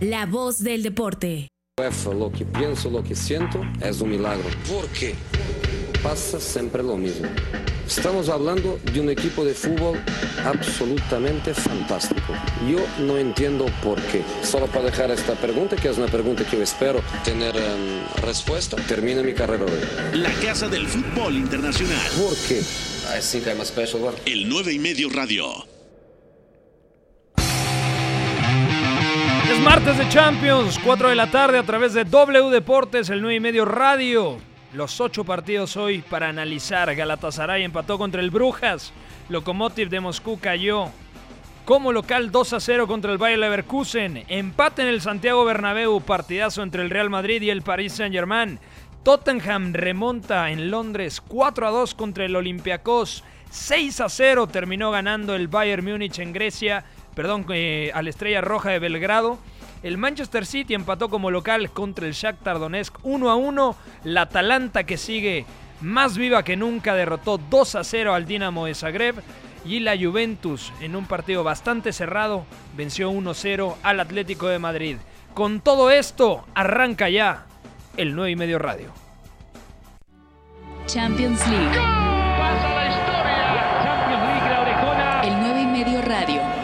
La voz del deporte. Lo que pienso, lo que siento es un milagro. ¿Por qué? Pasa siempre lo mismo. Estamos hablando de un equipo de fútbol absolutamente fantástico. Yo no entiendo por qué. Solo para dejar esta pregunta, que es una pregunta que yo espero tener um, respuesta, termina mi carrera hoy. La Casa del Fútbol Internacional. ¿Por qué? I think I'm a special one. El 9 y medio radio. Es martes de Champions, 4 de la tarde a través de W Deportes, el 9 y medio radio. Los ocho partidos hoy para analizar. Galatasaray empató contra el Brujas. Lokomotiv de Moscú cayó como local 2 a 0 contra el Bayer Leverkusen. Empate en el Santiago Bernabéu. Partidazo entre el Real Madrid y el Paris Saint-Germain. Tottenham remonta en Londres 4 a 2 contra el Olympiacos. 6 a 0 terminó ganando el Bayern Múnich en Grecia. Perdón, eh, a la Estrella Roja de Belgrado. El Manchester City empató como local contra el Shakhtar Donetsk 1 a 1. La Atalanta que sigue más viva que nunca derrotó 2 a 0 al Dinamo de Zagreb. Y la Juventus en un partido bastante cerrado venció 1 0 al Atlético de Madrid. Con todo esto arranca ya el 9 y medio radio. Champions League. El 9 y medio radio.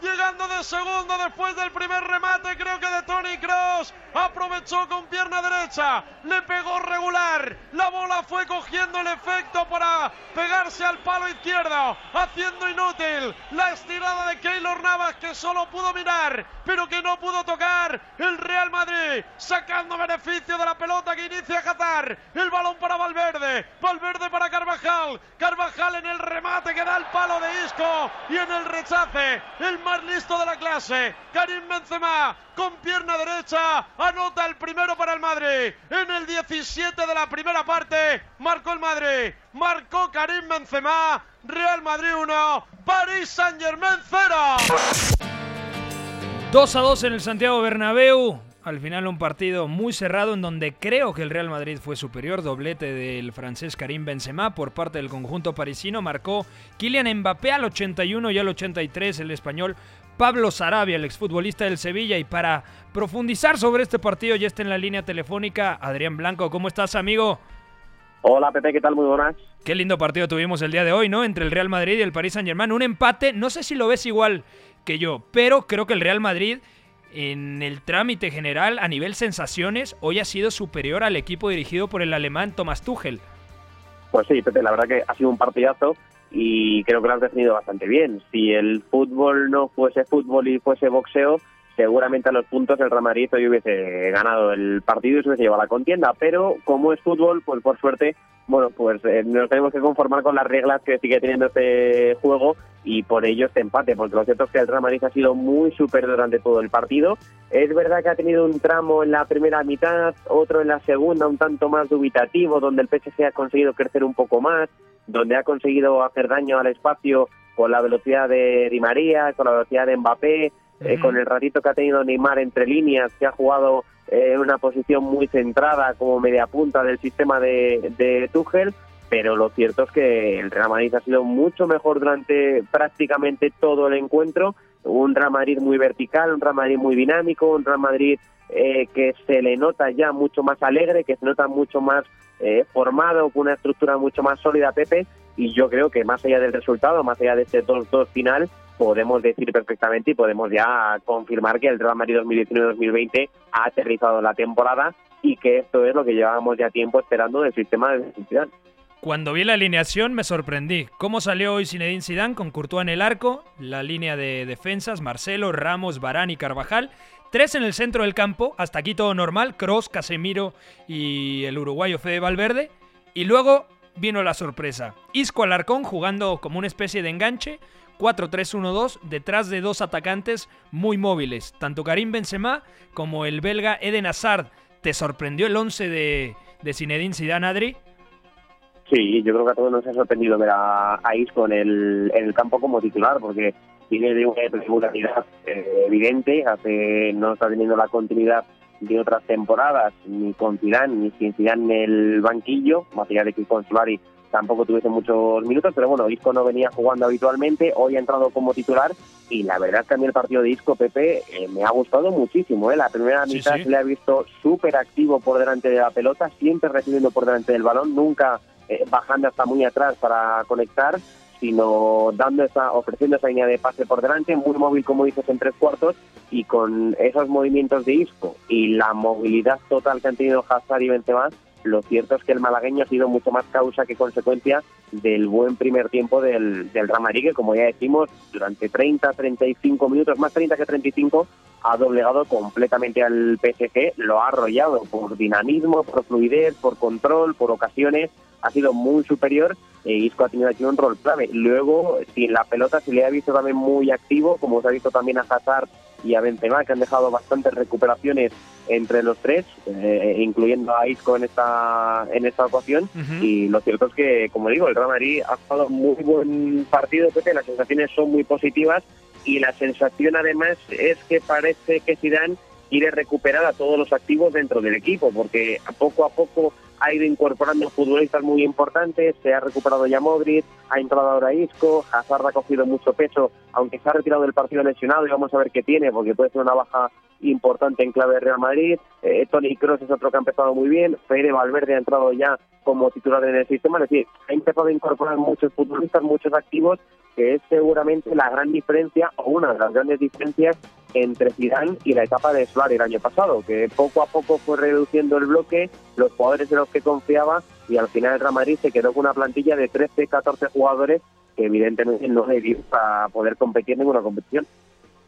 Llegando de segundo después del primer remate, creo que de Tony Cross. Aprovechó con pierna derecha. Le pegó regular. La fue cogiendo el efecto para pegarse al palo izquierdo. Haciendo inútil la estirada de Keylor Navas que solo pudo mirar, pero que no pudo tocar. El Real Madrid sacando beneficio de la pelota que inicia Hazard. El balón para Valverde. Valverde para Carvajal. Carvajal en el remate que da el palo de Isco. Y en el rechace, el más listo de la clase. Karim Benzema con pierna derecha. Anota el primero para el Madrid. En el 17 de la primera parte marcó el Madrid. Marcó Karim Benzema. Real Madrid 1. París Saint Germain 0. 2 a 2 en el Santiago Bernabéu. Al final un partido muy cerrado en donde creo que el Real Madrid fue superior. Doblete del francés Karim Benzema por parte del conjunto parisino. Marcó Kylian Mbappé al 81 y al 83 el español Pablo Sarabia, el exfutbolista del Sevilla. Y para profundizar sobre este partido ya está en la línea telefónica Adrián Blanco. ¿Cómo estás, amigo? Hola Pepe, ¿qué tal? Muy buenas. Qué lindo partido tuvimos el día de hoy, ¿no? Entre el Real Madrid y el Paris Saint-Germain. Un empate, no sé si lo ves igual que yo, pero creo que el Real Madrid en el trámite general a nivel sensaciones hoy ha sido superior al equipo dirigido por el alemán Thomas Tuchel. Pues sí, Pepe, la verdad que ha sido un partidazo y creo que lo has definido bastante bien. Si el fútbol no fuese fútbol y fuese boxeo, seguramente a los puntos el Real Madrid hoy hubiese ganado el partido y se hubiese llevado la contienda. Pero como es fútbol, pues por suerte, bueno, pues eh, nos tenemos que conformar con las reglas que sigue teniendo este juego y por ello este empate, porque lo cierto es que el Real Madrid ha sido muy superior durante todo el partido. Es verdad que ha tenido un tramo en la primera mitad, otro en la segunda, un tanto más dubitativo, donde el PSG ha conseguido crecer un poco más, donde ha conseguido hacer daño al espacio con la velocidad de Di María, con la velocidad de Mbappé, eh, con el ratito que ha tenido Neymar entre líneas, que ha jugado eh, en una posición muy centrada como media punta del sistema de, de Tuchel, pero lo cierto es que el Real Madrid ha sido mucho mejor durante prácticamente todo el encuentro, un Real Madrid muy vertical, un Real Madrid muy dinámico, un Real Madrid eh, que se le nota ya mucho más alegre, que se nota mucho más eh, formado, con una estructura mucho más sólida, Pepe, y yo creo que más allá del resultado, más allá de este 2-2 final, podemos decir perfectamente y podemos ya confirmar que el Real Madrid 2019-2020 ha aterrizado la temporada y que esto es lo que llevábamos ya tiempo esperando del sistema de Zidane. Cuando vi la alineación me sorprendí. ¿Cómo salió hoy Zinedine Zidane con Courtois en el arco? La línea de defensas, Marcelo, Ramos, Barán y Carvajal. Tres en el centro del campo, hasta aquí todo normal, Cross, Casemiro y el uruguayo Fede Valverde. Y luego vino la sorpresa. Isco Alarcón jugando como una especie de enganche, 4-3-1-2, detrás de dos atacantes muy móviles, tanto Karim Benzema como el belga Eden Hazard. ¿Te sorprendió el 11 de, de Zinedine Zidane, Adri? Sí, yo creo que a todos nos ha sorprendido ver a, a Isco en el, en el campo como titular, porque tiene de una regularidad eh, evidente, hace, no está teniendo la continuidad de otras temporadas, ni con Zidane, ni sin Zidane en el banquillo, más allá de que con Solari tampoco tuviese muchos minutos, pero bueno, Isco no venía jugando habitualmente, hoy ha entrado como titular y la verdad es que a mí el partido de Isco Pepe eh, me ha gustado muchísimo, ¿eh? la primera Sí, mitad sí. se le ha visto súper activo por delante de la pelota, siempre recibiendo por delante del balón, nunca eh, bajando hasta muy atrás para conectar, sino dando esa, ofreciendo esa línea de pase por delante, muy móvil como dices en tres cuartos y con esos movimientos de Isco y la movilidad total que han tenido Hazard y Benzema, lo cierto es que el malagueño ha sido mucho más causa que consecuencia del buen primer tiempo del, del Real que como ya decimos, durante 30, 35 minutos, más 30 que 35, ha doblegado completamente al PSG, lo ha arrollado por dinamismo, por fluidez, por control, por ocasiones, ha sido muy superior e Isco ha tenido aquí un rol clave. Luego, sin la pelota se le ha visto también muy activo, como se ha visto también a Hazard y a Benzema, que han dejado bastantes recuperaciones entre los tres, eh, incluyendo a Isco en esta en esta ocasión. Ujú. Y lo cierto es que, como digo, el Real Madrid ha jugado muy buen partido, Pepe, las sensaciones son muy positivas y la sensación además es que parece que Zidane quiere recuperar a todos los activos dentro del equipo, porque poco a poco ha ido incorporando futbolistas muy importantes, se ha recuperado ya Modric, ha entrado ahora Isco, Hazard ha cogido mucho peso, aunque se ha retirado del partido lesionado y vamos a ver qué tiene, porque puede ser una baja importante en clave de Real Madrid, eh, Tony Kroos es otro que ha empezado muy bien, Fede Valverde ha entrado ya como titular en el sistema, es decir, ha empezado a incorporar muchos futbolistas, muchos activos, que es seguramente la gran diferencia, o una de las grandes diferencias entre Zidane y la etapa de Solari el año pasado, que poco a poco fue reduciendo el bloque, los jugadores en los que confiaba y al final el Real Madrid se quedó con una plantilla de 13, 14 jugadores que evidentemente no le dio para poder competir en ninguna competición.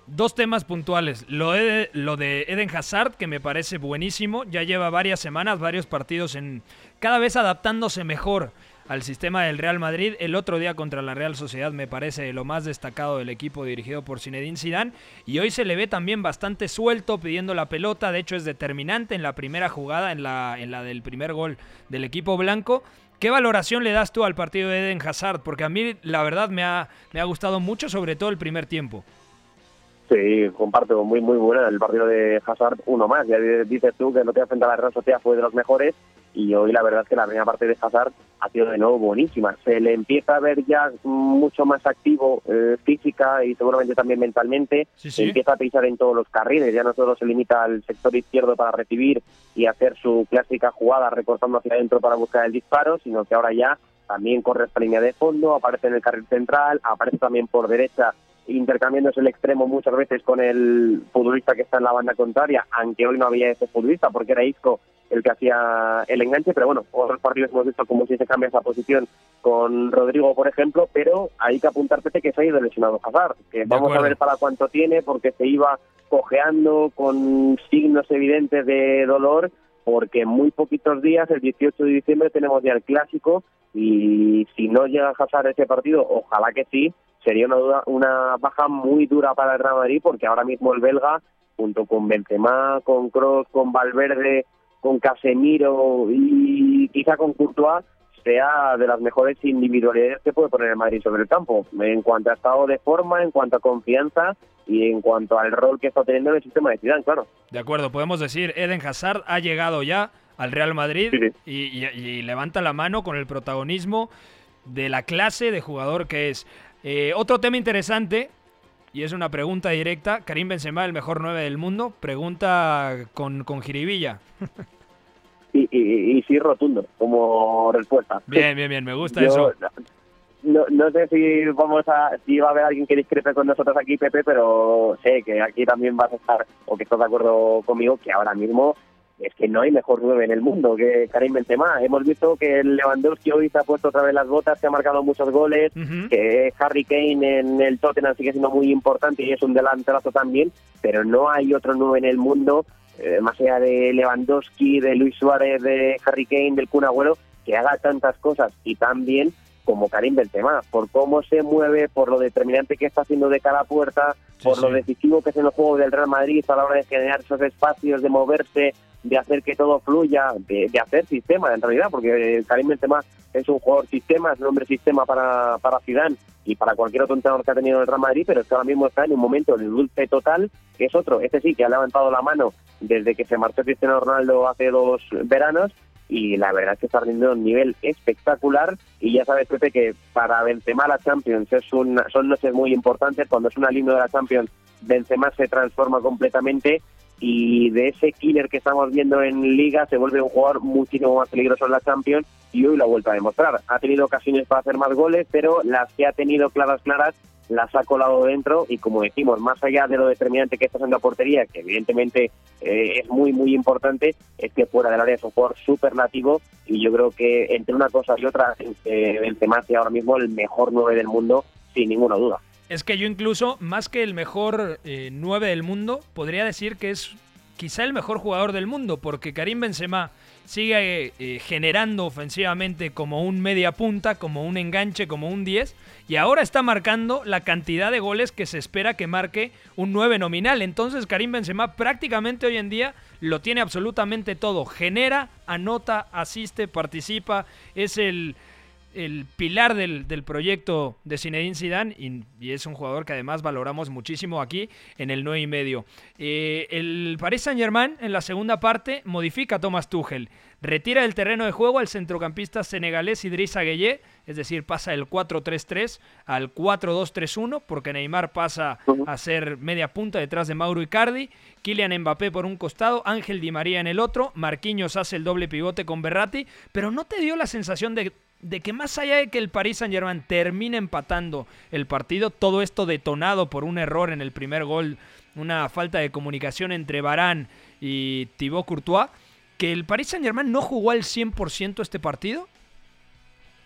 Dos temas puntuales. Lo de, lo de Eden Hazard, que me parece buenísimo. Ya lleva varias semanas, varios partidos en. cada vez adaptándose mejor al sistema del Real Madrid. El otro día contra la Real Sociedad me parece lo más destacado del equipo dirigido por Zinedine Zidane. Y hoy se le ve también bastante suelto pidiendo la pelota. De hecho, es determinante en la primera jugada, en la, en la del primer gol del equipo blanco. ¿Qué valoración le das tú al partido de Eden Hazard? Porque a mí, la verdad, me ha, me ha gustado mucho, sobre todo el primer tiempo. Sí, comparto, muy muy buena el partido de Hazard, uno más. Ya dices tú que no te frente a la Real Sociedad fue de los mejores y hoy la verdad es que la primera parte de Hazard ha sido de nuevo buenísima. Se le empieza a ver ya mucho más activo eh, física y seguramente también mentalmente. Sí, sí. Empieza a pisar en todos los carriles, ya no solo se limita al sector izquierdo para recibir y hacer su clásica jugada recortando hacia adentro para buscar el disparo, sino que ahora ya también corre esta línea de fondo, aparece en el carril central, aparece también por derecha intercambiándose el extremo muchas veces con el futbolista que está en la banda contraria, aunque hoy no había ese futbolista porque era Isco el que hacía el enganche, pero bueno, otros partidos hemos visto como si se cambia esa posición con Rodrigo, por ejemplo, pero hay que apuntar que se ha ido lesionado Hazard, que vamos a ver para cuánto tiene, porque se iba cojeando con signos evidentes de dolor, porque en muy poquitos días, el 18 de diciembre, tenemos ya el clásico y si no llega a Hazard ese partido, ojalá que sí, sería una, duda- una baja muy dura para el Real Madrid porque ahora mismo el belga, junto con Benzema, con Kroos, con Valverde, con Casemiro y quizá con Courtois, sea de las mejores individualidades que puede poner el Madrid sobre el campo, en cuanto a estado de forma, en cuanto a confianza y en cuanto al rol que está teniendo en el sistema de Zidane, claro. De acuerdo, podemos decir, Eden Hazard ha llegado ya al Real Madrid Sí, sí. Y, y- y levanta la mano con el protagonismo de la clase de jugador que es. Eh, otro tema interesante, y es una pregunta directa, Karim Benzema, el mejor 9 del mundo, pregunta con, con jiribilla. Y, y, y sí, rotundo, como respuesta. Bien, bien, bien, me gusta Yo eso. No, no sé si vamos a si va a haber alguien que discrepe con nosotros aquí, Pepe, pero sé que aquí también vas a estar o que estás de acuerdo conmigo que ahora mismo es que no hay mejor nueve en el mundo que Karim Benzema. Hemos visto que el Lewandowski hoy se ha puesto otra vez las botas, que ha marcado muchos goles, que Harry Kane en el Tottenham sigue siendo muy importante y es un delanterazo también, pero no hay otro nueve en el mundo, eh, más allá de Lewandowski, de Luis Suárez, de Harry Kane, del Kun Agüero, que haga tantas cosas y tan bien como Karim Benzema, por cómo se mueve, por lo determinante que está haciendo de cara a puerta, Sí, por lo decisivo que es en el juego del Real Madrid a la hora de generar esos espacios, de moverse, de hacer que todo fluya, de, hacer sistema en realidad, porque Karim Benzema es un jugador sistema, es un hombre sistema para, para Zidane y para cualquier otro entrenador que ha tenido el Real Madrid, pero es que ahora mismo está en un momento de dulce total, que es otro, este sí, que ha levantado la mano desde que se marchó Cristiano Ronaldo hace dos veranos y la verdad es que está rindiendo un nivel espectacular. Y ya sabes Pepe que para Benzema la Champions es un, son noches muy importantes. Cuando es una línea de la Champions Benzema se transforma completamente. Y de ese killer que estamos viendo en Liga se vuelve un jugador muchísimo más peligroso en la Champions. Y hoy lo ha vuelto a demostrar. Ha tenido ocasiones para hacer más goles, pero las que ha tenido claras, claras, las ha colado dentro y como decimos, más allá de lo determinante que está haciendo la portería, que evidentemente eh, es muy, muy importante, es que fuera del área es un jugador superlativo y yo creo que entre una cosa y otra, eh, Benzema es ahora mismo el mejor nueve del mundo, sin ninguna duda. Es que yo incluso, más que el mejor eh, 9 del mundo, podría decir que es quizá el mejor jugador del mundo, porque Karim Benzema sigue eh, generando ofensivamente como un media punta, como un enganche, como un 10, y ahora está marcando la cantidad de goles que se espera que marque un 9 nominal. Entonces Karim Benzema prácticamente hoy en día lo tiene absolutamente todo. Genera, anota, asiste, participa, es el el pilar del, proyecto de Zinedine Zidane y, es un jugador que además valoramos muchísimo aquí en el 9 y medio. Eh, el Paris Saint Germain en la segunda parte modifica a Thomas Tuchel, retira del terreno de juego al centrocampista senegalés Idrissa Gueye, es decir, pasa del 4-3-3 al 4-2-3-1 porque Neymar pasa a ser media punta detrás de Mauro Icardi, Kylian Mbappé por un costado, Ángel Di María en el otro, Marquinhos hace el doble pivote con Berratti, pero ¿no te dio la sensación de de que más allá de que el Paris Saint Germain termine empatando el partido, todo esto detonado por un error en el primer gol, una falta de comunicación entre Barán y Thibaut Courtois, que el Paris Saint Germain no jugó al 100% este partido?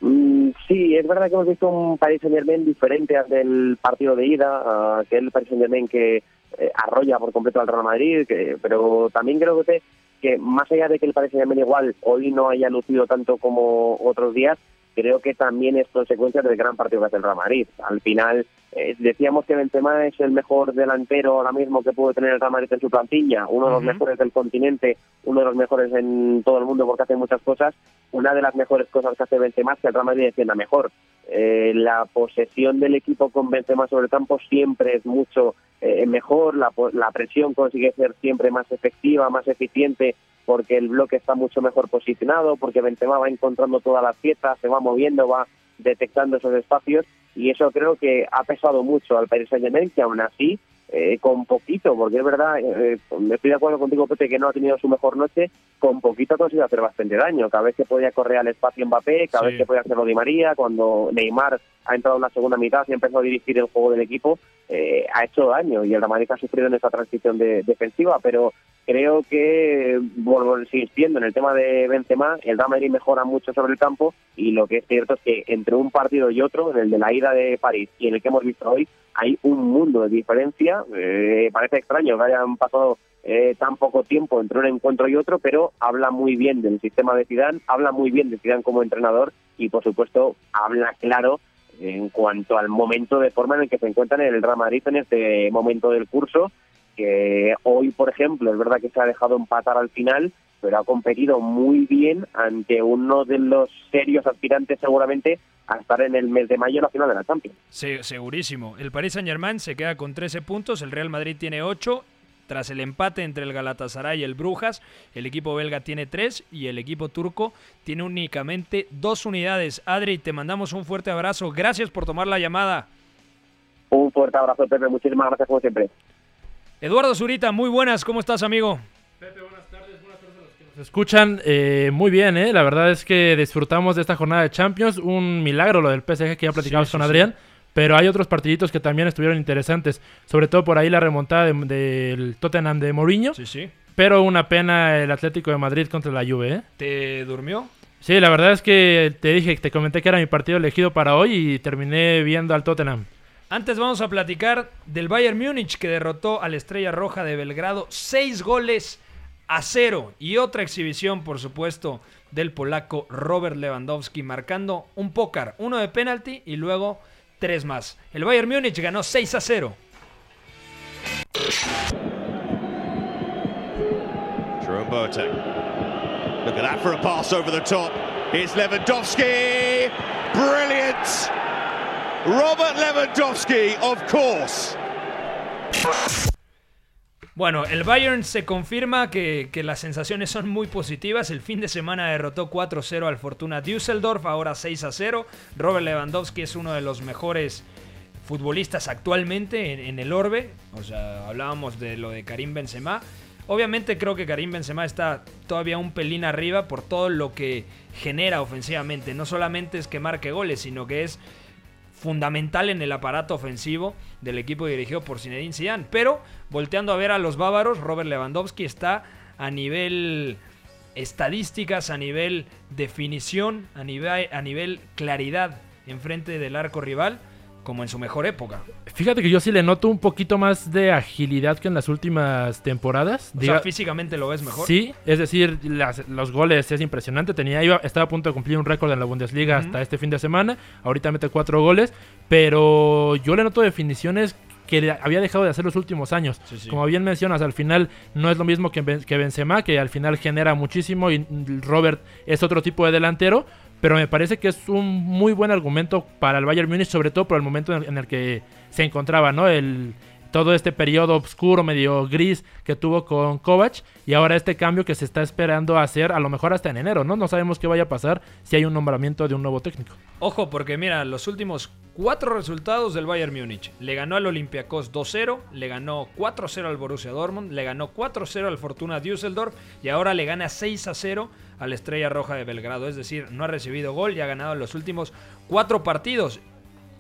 Mm, sí, es verdad que hemos visto un Paris Saint Germain diferente al del partido de ida, que el Paris Saint Germain que eh, arrolla por completo al Real Madrid, pero también creo que que más allá de que el Paris Saint-Germain igual hoy no haya lucido tanto como otros días, creo que también es consecuencia del gran partido que hace el Real Madrid. Al final, eh, decíamos que Benzema es el mejor delantero ahora mismo que puede tener el Real Madrid en su plantilla, uno de los mejores del continente, uno de los mejores en todo el mundo porque hace muchas cosas. Una de las mejores cosas que hace Benzema es que el Real Madrid defienda mejor. Eh, la posesión del equipo con Benzema sobre el campo siempre es mucho eh, mejor, la, la presión consigue ser siempre más efectiva, más eficiente porque el bloque está mucho mejor posicionado, porque Benzema va encontrando todas las piezas, se va moviendo, va detectando esos espacios y eso creo que ha pesado mucho al Paris Saint-Germain, que aún así eh, con poquito, porque es verdad, eh, estoy de acuerdo contigo, Pepe, que no ha tenido su mejor noche, con poquito ha conseguido hacer bastante daño. Cada vez que podía correr al espacio Mbappé, cada vez que podía hacerlo Di María, cuando Neymar ha entrado en la segunda mitad y ha empezado a dirigir el juego del equipo, eh, ha hecho daño y el Real ha sufrido en esa transición de, defensiva, pero creo que, bueno, insistiendo en el tema de Benzema, el Real Madrid mejora mucho sobre el campo y lo que es cierto es que entre un partido y otro, en el de la ida de París y en el que hemos visto hoy, hay un mundo de diferencia. Eh, parece extraño que hayan pasado eh, tan poco tiempo entre un encuentro y otro, pero habla muy bien del sistema de Zidane, habla muy bien de Zidane como entrenador y, por supuesto, habla claro en cuanto al momento de forma en el que se encuentran en el Real Madrid en este momento del curso, que hoy, por ejemplo, es verdad que se ha dejado empatar al final, pero ha competido muy bien ante uno de los serios aspirantes seguramente a estar en el mes de mayo en la final de la Champions. Sí, segurísimo. El Paris Saint-Germain se queda con 13 puntos, el Real Madrid tiene 8. Tras el empate entre el Galatasaray y el Brujas, el equipo belga tiene 3 y el equipo turco tiene únicamente 2 unidades. Adri, te mandamos un fuerte abrazo. Gracias por tomar la llamada. Un fuerte abrazo, Pepe. Muchísimas gracias como siempre. Eduardo Zurita, muy buenas. ¿Cómo estás, amigo? Pepe, buenas tardes. Buenas tardes a los que nos escuchan. Eh, muy bien, ¿eh? La verdad es que disfrutamos de esta jornada de Champions. Un milagro lo del PSG que ya platicamos con Adrián. Pero hay otros partiditos que también estuvieron interesantes. Sobre todo por ahí la remontada del Tottenham de Mourinho. Sí, sí. Pero una pena el Atlético de Madrid contra la Juve, ¿eh? ¿Te durmió? Sí, la verdad es que te dije, te comenté que era mi partido elegido para hoy y terminé viendo al Tottenham. Antes vamos a platicar del Bayern Múnich que derrotó a la Estrella Roja de Belgrado seis goles a cero. Y otra exhibición, por supuesto, del polaco Robert Lewandowski marcando un pócar, uno de penalti y luego tres más. El Bayern Múnich ganó 6 a 0. Jerome Boateng. for a pass over the top. Here's Lewandowski. Brilliant. Robert Lewandowski, of course. Bueno, el Bayern se confirma que, las sensaciones son muy positivas. El fin de semana derrotó 4-0 al Fortuna Düsseldorf, ahora 6-0. Robert Lewandowski es uno de los mejores futbolistas actualmente en, en el Orbe. O sea, hablábamos de lo de Karim Benzema. Obviamente creo que Karim Benzema está todavía un pelín arriba por todo lo que genera ofensivamente. No solamente es que marque goles, sino que es fundamental en el aparato ofensivo del equipo dirigido por Zinedine Zidane. Pero volteando a ver a los bávaros, Robert Lewandowski está a nivel estadísticas, a nivel definición, a nivel, a nivel claridad enfrente del arco rival como en su mejor época. Fíjate que yo sí le noto un poquito más de agilidad que en las últimas temporadas. O Diga- sea, físicamente lo ves mejor. Sí, es decir, las- los goles es impresionante. Tenía, iba, estaba a punto de cumplir un récord en la Bundesliga hasta este fin de semana. Ahorita mete cuatro goles, pero yo le noto definiciones que había dejado de hacer los últimos años. Sí, sí. Como bien mencionas, al final no es lo mismo que, Ben- que Benzema, que al final genera muchísimo y Robert es otro tipo de delantero. Pero me parece que es un muy buen argumento para el Bayern Múnich, sobre todo por el momento en, en el que se encontraba, ¿no? El, todo este periodo oscuro, medio gris que tuvo con Kovac y ahora este cambio que se está esperando hacer a lo mejor hasta en enero, ¿no? No sabemos qué vaya a pasar si hay un nombramiento de un nuevo técnico. Ojo, porque mira, los últimos cuatro resultados del Bayern Múnich. Le ganó al Olympiacos 2-0, le ganó 4-0 al Borussia Dortmund, le ganó 4-0 al Fortuna Düsseldorf y ahora le gana 6-0 a la Estrella Roja de Belgrado. Es decir, no ha recibido gol y ha ganado los últimos cuatro partidos.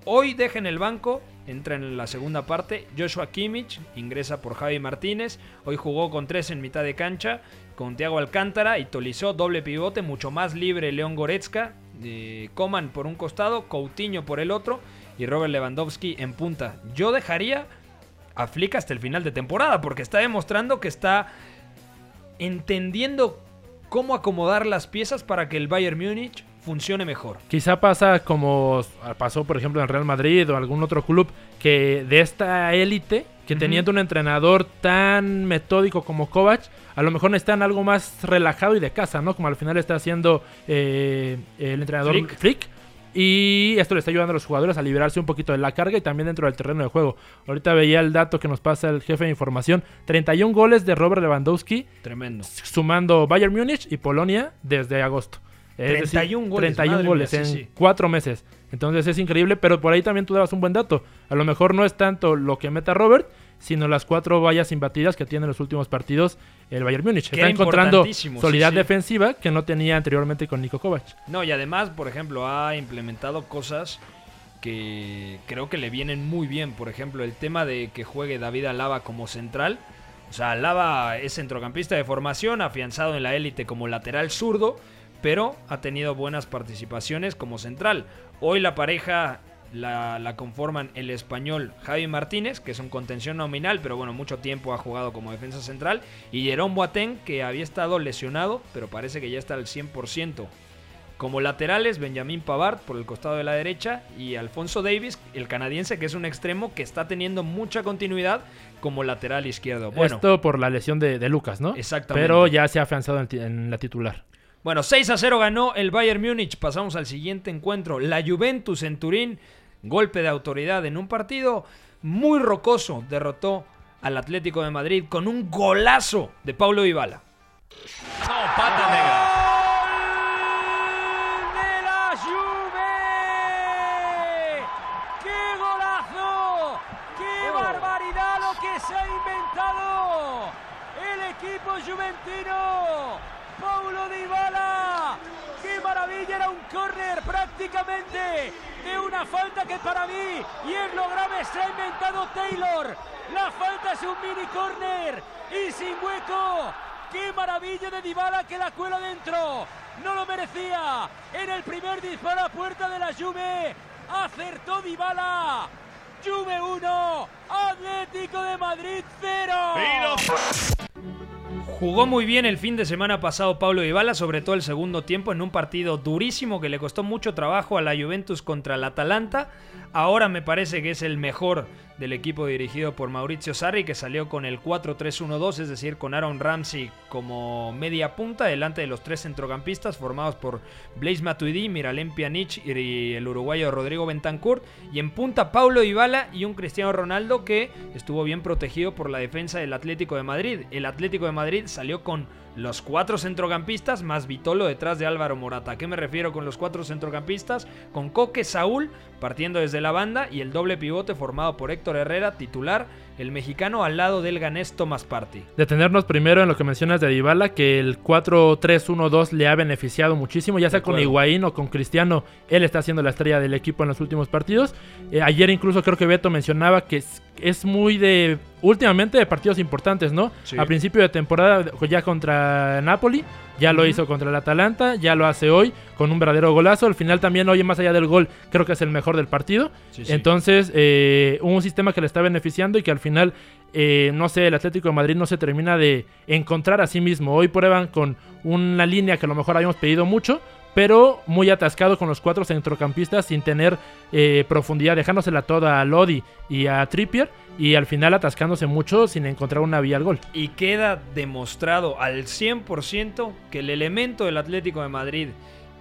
Hoy deja en el banco, entra en la segunda parte. Joshua Kimmich ingresa por Javi Martínez. Hoy jugó con tres en mitad de cancha, con Thiago Alcántara y Tolizó, doble pivote, mucho más libre León Goretzka. eh, Coman por un costado, Coutinho por el otro y Robert Lewandowski en punta. Yo dejaría a Flick hasta el final de temporada porque está demostrando que está entendiendo cómo acomodar las piezas para que el Bayern Múnich funcione mejor. Quizá pasa como pasó, por ejemplo, en Real Madrid o algún otro club que de esta élite, que teniendo un entrenador tan metódico como Kovac, a lo mejor necesitan algo más relajado y de casa, ¿no? Como al final está haciendo eh, el entrenador Flick. Flick. Y esto le está ayudando a los jugadores a liberarse un poquito de la carga y también dentro del terreno de juego. Ahorita veía el dato que nos pasa el jefe de información. 31 goles de Robert Lewandowski Tremendo. sumando Bayern Múnich y Polonia desde agosto. Es 31 goles, 31 madre goles mía, en sí, sí. cuatro meses. Entonces es increíble, pero por ahí también tú dabas un buen dato. A lo mejor no es tanto lo que meta Robert, sino las cuatro vallas imbatidas que tiene en los últimos partidos el Bayern Múnich. Está encontrando sí, sí. defensiva que no tenía anteriormente con Nico Kovac. No, y además, por ejemplo, ha implementado cosas que creo que le vienen muy bien. Por ejemplo, el tema de que juegue David Alaba como central. O sea, Alaba es centrocampista de formación, afianzado en la élite como lateral zurdo, pero ha tenido buenas participaciones como central. Hoy la pareja la, la conforman el español Javi Martínez, que es un contención nominal, pero bueno, mucho tiempo ha jugado como defensa central, y Jerome Boateng, que había estado lesionado, pero parece que ya está al 100%. Como laterales, Benjamin Pavard por el costado de la derecha y Alfonso Davis, el canadiense, que es un extremo que está teniendo mucha continuidad como lateral izquierdo. Bueno, Esto por la lesión de, de Lucas, ¿no? Exactamente. Pero ya se ha afianzado en la titular. Bueno, 6 a 0 ganó el Bayern Múnich. Pasamos al siguiente encuentro. La Juventus en Turín, golpe de autoridad en un partido muy rocoso. Derrotó al Atlético de Madrid con un golazo de Paulo Dybala. pata negra. de la Juve. ¡Qué golazo! ¡Qué barbaridad lo que se ha inventado el equipo juventino! Paulo Dybala. ¡Qué maravilla! Era un córner prácticamente de una falta que para mí, y es lo grave, se ha inventado Taylor. La falta es un mini córner y sin hueco. ¡Qué maravilla de Dybala que la cuela dentro! ¡No lo merecía! En el primer disparo a puerta de la Juve, acertó Dybala. Juve 1, Atlético de Madrid 0. Jugó muy bien el fin de semana pasado Paulo Dybala, sobre todo el segundo tiempo en un partido durísimo que le costó mucho trabajo a la Juventus contra el Atalanta. Ahora me parece que es el mejor del equipo dirigido por Mauricio Sarri, que salió con el 4-3-1-2, es decir, con Aaron Ramsey como media punta, delante de los tres centrocampistas formados por Blaise Matuidi, Miralem Pjanic y el uruguayo Rodrigo Bentancur, y en punta Paulo Dybala y un Cristiano Ronaldo que estuvo bien protegido por la defensa del Atlético de Madrid. El Atlético de Madrid salió con los cuatro centrocampistas más Vitolo detrás de Álvaro Morata. ¿A qué me refiero con los cuatro centrocampistas? Con Coque Saúl partiendo desde la banda y el doble pivote formado por Héctor Herrera, titular, el mexicano al lado del ganés Thomas Party. Detenernos primero en lo que mencionas de Dybala, que el 4-3-1-2 le ha beneficiado muchísimo, ya sea con Higuaín o con Cristiano, él está siendo la estrella del equipo en los últimos partidos. Eh, ayer incluso creo que Beto mencionaba que es, es muy de últimamente de partidos importantes, ¿no? Sí. A principio de temporada ya contra Napoli, ya lo hizo contra el Atalanta, ya lo hace hoy con un verdadero golazo. Al final también, hoy más allá del gol, creo que es el mejor del partido. Sí, sí. Entonces, eh, un sistema que le está beneficiando y que al final, eh, no sé, el Atlético de Madrid no se termina de encontrar a sí mismo. Hoy prueban con una línea que a lo mejor habíamos pedido mucho, pero muy atascado con los cuatro centrocampistas sin tener eh, profundidad, dejándosela toda a Lodi y a Trippier y al final atascándose mucho sin encontrar una vía al gol. Y queda demostrado al 100% que el elemento del Atlético de Madrid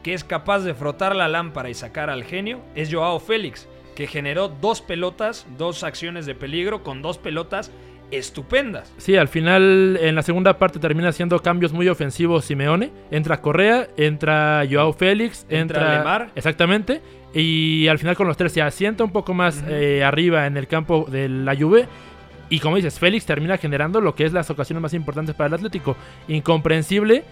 que es capaz de frotar la lámpara y sacar al genio es Joao Félix, que generó dos pelotas, dos acciones de peligro con dos pelotas estupendas. Sí, al final en la segunda parte termina haciendo cambios muy ofensivos Simeone. Entra Correa, entra Joao Félix, Entra entra, Lemar. Exactamente. Y al final con los tres se asienta un poco más eh, arriba en el campo de la Juve. Y como dices, Félix termina generando lo que es las ocasiones más importantes para el Atlético. Incomprensible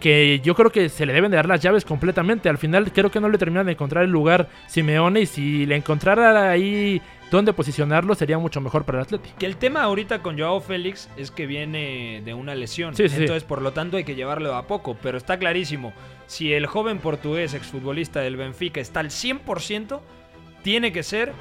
que yo creo que se le deben de dar las llaves completamente. Al final creo que no le terminan de encontrar el lugar Simeone y si le encontrara ahí dónde posicionarlo sería mucho mejor para el Atlético. Que el tema ahorita con Joao Félix es que viene de una lesión. Sí, sí, sí. Entonces, por lo tanto, hay que llevarlo a poco. Pero está clarísimo. Si el joven portugués exfutbolista del Benfica está al 100%, tiene que ser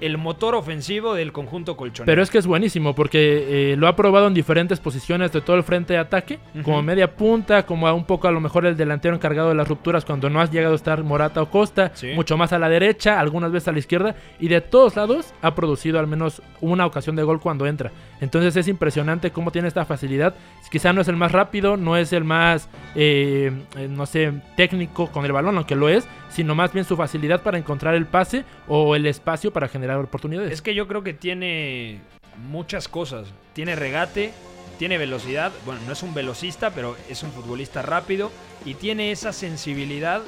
el motor ofensivo del conjunto colchonero. Pero es que es buenísimo porque eh, lo ha probado en diferentes posiciones de todo el frente de ataque, como media punta, como a un poco a lo mejor el delantero encargado de las rupturas cuando no has llegado a estar Morata o Costa, Sí. mucho más a la derecha, algunas veces a la izquierda, y de todos lados ha producido al menos una ocasión de gol cuando entra. Entonces es impresionante cómo tiene esta facilidad. Quizá no es el más rápido, no es el más, eh, no sé, técnico con el balón, aunque lo es, sino más bien su facilidad para encontrar el pase o el espacio para generar oportunidades. Es que yo creo que tiene muchas cosas. Tiene regate, tiene velocidad. Bueno, no es un velocista, pero es un futbolista rápido. Y tiene esa sensibilidad,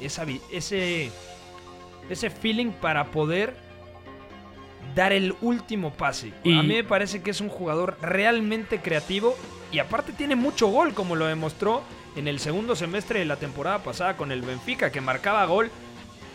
esa, ese, ese feeling para poder dar el último pase. Y- A mí me parece que es un jugador realmente creativo. Y aparte tiene mucho gol, como lo demostró en el segundo semestre de la temporada pasada con el Benfica, que marcaba gol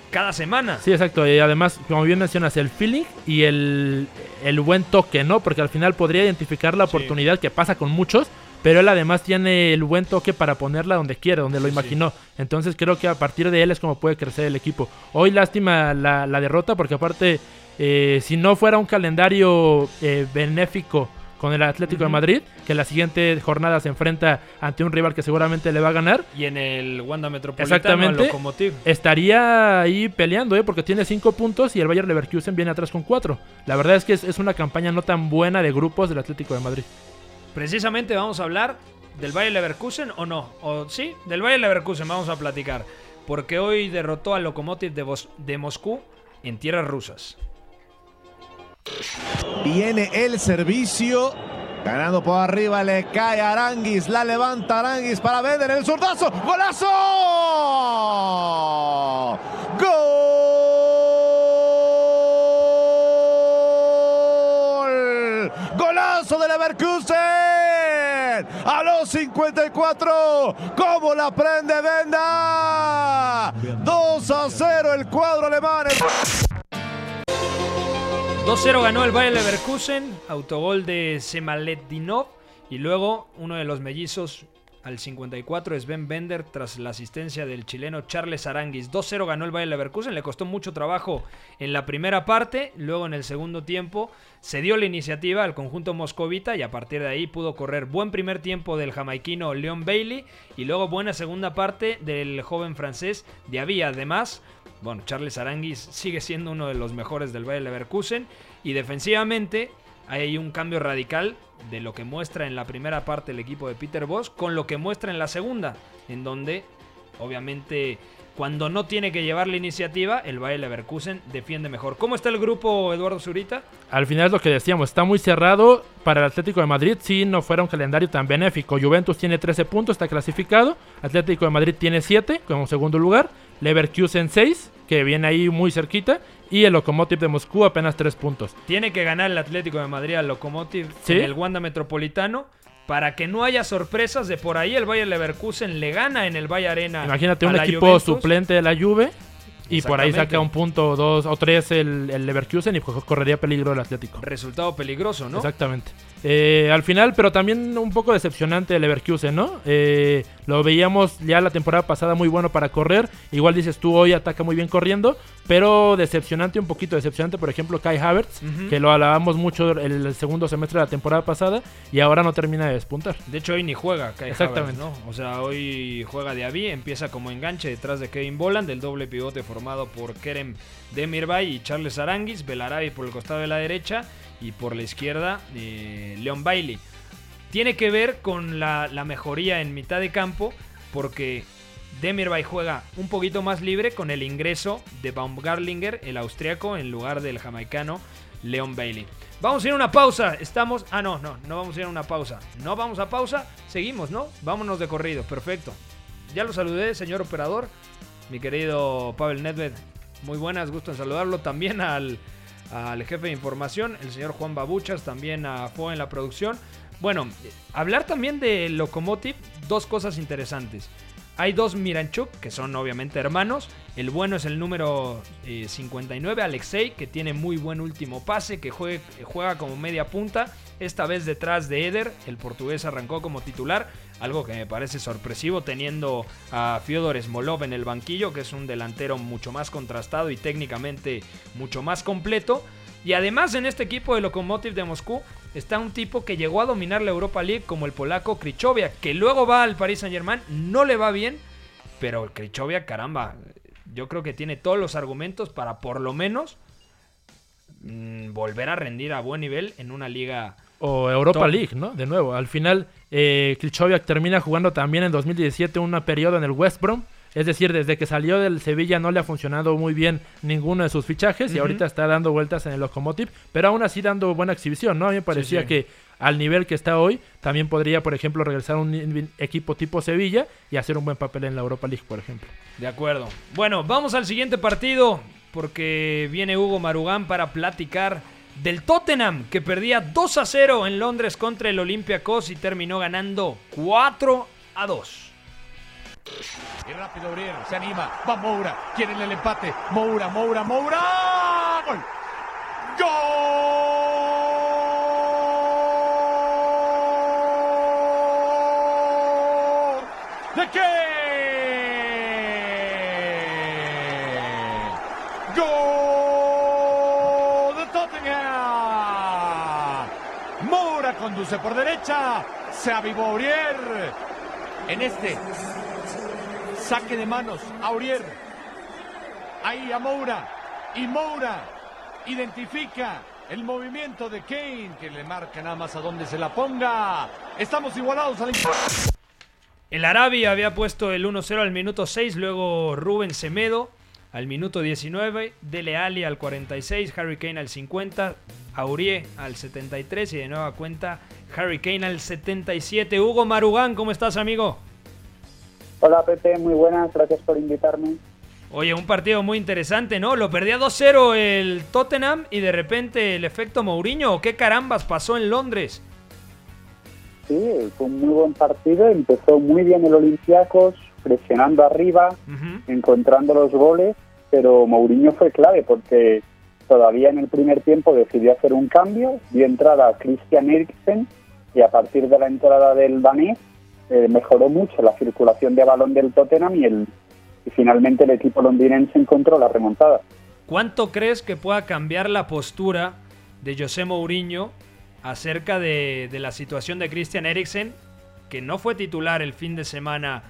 cada semana. Sí, exacto. Y además, como bien mencionas, el feeling y el, el buen toque, ¿no? Porque al final podría identificar la Sí. oportunidad que pasa con muchos, pero él además tiene el buen toque para ponerla donde quiere, donde lo sí. imaginó. Entonces creo que a partir de él es como puede crecer el equipo. Hoy lástima la, la derrota porque aparte, eh, si no fuera un calendario eh, benéfico con el Atlético de. Madrid, que la siguiente jornada se enfrenta ante un rival que seguramente le va a ganar, Y en el Wanda Metropolitano Exactamente. estaría ahí peleando, ¿eh? porque tiene 5 puntos y el Bayer Leverkusen viene atrás con 4. La verdad es que es, es una campaña no tan buena de grupos del Atlético de Madrid. Precisamente vamos a hablar del Bayer Leverkusen o no. O sí, del Bayer Leverkusen vamos a platicar. Porque hoy derrotó al Lokomotiv de, Bos- de Moscú en tierras rusas. Viene el servicio. Ganando por arriba le cae Aranguis. La levanta Aranguis para vender el zurdazo. ¡Golazo! ¡Gol! ¡Golazo de Leverkusen! A los 54. ¿Cómo la prende Venda? 2 a 0 el cuadro alemán. 2-0 ganó el Bayer Leverkusen, autogol de Semaletdinov y luego uno de los mellizos al 54 es Ben Bender tras la asistencia del chileno Charles Aranguis. 2-0 ganó el Bayer Leverkusen, le costó mucho trabajo en la primera parte, luego en el segundo tiempo se dio la iniciativa al conjunto moscovita y a partir de ahí pudo correr buen primer tiempo del jamaiquino Leon Bailey y luego buena segunda parte del joven francés Diaby. Además, bueno, Charles Aranguis sigue siendo uno de los mejores del Bayer Leverkusen. Y defensivamente hay un cambio radical de lo que muestra en la primera parte el equipo de Peter Bosch con lo que muestra en la segunda, en donde obviamente cuando no tiene que llevar la iniciativa, el Bayer Leverkusen defiende mejor. ¿Cómo está el grupo, Eduardo Zurita? Al final es lo que decíamos, está muy cerrado para el Atlético de Madrid si no fuera un calendario tan benéfico. Juventus tiene 13 puntos, está clasificado. Atlético de Madrid tiene 7 como segundo lugar. Leverkusen 6, que viene ahí muy cerquita. Y el Lokomotiv de Moscú apenas 3 puntos. Tiene que ganar el Atlético de Madrid al Lokomotiv ¿Sí? en el Wanda Metropolitano para que no haya sorpresas de por ahí el Bayer Leverkusen le gana en el Valle Arena. Imagínate un equipo Juventus. suplente de la Juve y por ahí saca un punto, dos o tres el, el Leverkusen y pues correría peligro el Atlético. Resultado peligroso, ¿no? Exactamente. Eh, al final, pero también un poco decepcionante el Leverkusen, ¿no? Eh, lo veíamos ya la temporada pasada muy bueno para correr. Igual dices tú, hoy ataca muy bien corriendo. Pero decepcionante, un poquito decepcionante, por ejemplo, Kai Havertz, que lo alabamos mucho el segundo semestre de la temporada pasada y ahora no termina de despuntar. De hecho, hoy ni juega Kai Exactamente. Havertz, ¿no? O sea, hoy juega de Avi, empieza como enganche detrás de Kevin Boland, del doble pivote formado por Kerem Demirbay y Charles Aranguis, Belarabi por el costado de la derecha y por la izquierda eh, Leon Bailey. Tiene que ver con la, mejoría en mitad de campo porque Demirbay juega un poquito más libre con el ingreso de Baumgartlinger, el austriaco, en lugar del jamaicano Leon Bailey. Vamos a ir a una pausa. Estamos. Ah, no, no, no vamos a ir a una pausa. No vamos a pausa. Seguimos, ¿no? Vámonos de corrido. Perfecto. Ya lo saludé, señor operador. Mi querido Pavel Nedved. Muy buenas, gusto en saludarlo. También al, al jefe de información, el señor Juan Babuchas. También a Fo en la producción. Bueno, eh, hablar también de Locomotive. Dos cosas interesantes. Hay dos Miranchuk, que son obviamente hermanos. El bueno es el número eh, 59, Alexei, que tiene muy buen último pase, que juega como media punta. Esta vez detrás de Eder, el portugués arrancó como titular. Algo que me parece sorpresivo teniendo a Fyodor Smolov en el banquillo, que es un delantero mucho más contrastado y técnicamente mucho más completo. Y además en este equipo de Lokomotiv de Moscú está un tipo que llegó a dominar la Europa League como el polaco Krichovia, que luego va al Paris Saint Germain, no le va bien, pero Krichovia, caramba, yo creo que tiene todos los argumentos para por lo menos mm, volver a rendir a buen nivel en una liga O Europa Top. League, ¿no? De nuevo, al final, eh, termina jugando también en 2017 un periodo en el West Brom. Es decir, desde que salió del Sevilla no le ha funcionado muy bien ninguno de sus fichajes y ahorita está dando vueltas en el Lokomotiv, pero aún así dando buena exhibición, ¿no? A mí me parecía sí. que al nivel que está hoy también podría, por ejemplo, regresar a un equipo tipo Sevilla y hacer un buen papel en la Europa League, por ejemplo. De acuerdo. Bueno, vamos al siguiente partido porque viene Hugo Marugán para platicar del Tottenham que perdía 2 a 0 en Londres contra el Olympiacos y terminó ganando 4 a 2. Y rápido Uriel, se anima, va Moura, quiere el empate, Moura, Moura, Moura, gol. ¡Gol! ¿De qué? ¡Gol de Tottenham! Moura conduce por derecha, se avivó Uriel en este saque de manos Aurier. Ahí a Moura. Y Moura identifica el movimiento de Kane, que le marca nada más a donde se la ponga. Estamos igualados al El Arabia había puesto el 1-0 al minuto 6, luego Rubén Semedo al minuto 19, Dele Alli al 46, Harry Kane al 50, Aurier al 73 y de nueva cuenta Harry Kane al 77. Hugo Marugán, ¿cómo estás, amigo? Hola Pepe, muy buenas, gracias por invitarme. Oye, un partido muy interesante, ¿no? Lo perdía 2-0 el Tottenham y de repente el efecto Mourinho. ¿Qué carambas pasó en Londres? Sí, fue un muy buen partido, empezó muy bien el Olympiacos, presionando arriba, Ujú. encontrando los goles, pero Mourinho fue clave porque todavía en el primer tiempo decidió hacer un cambio, dio entrada a Christian Eriksen y a partir de la entrada del danés eh, mejoró mucho la circulación de balón del Tottenham y, y finalmente el equipo londinense encontró la remontada. ¿Cuánto crees que pueda cambiar la postura de José Mourinho acerca de, de la situación de Christian Eriksen, que no fue titular el fin de semana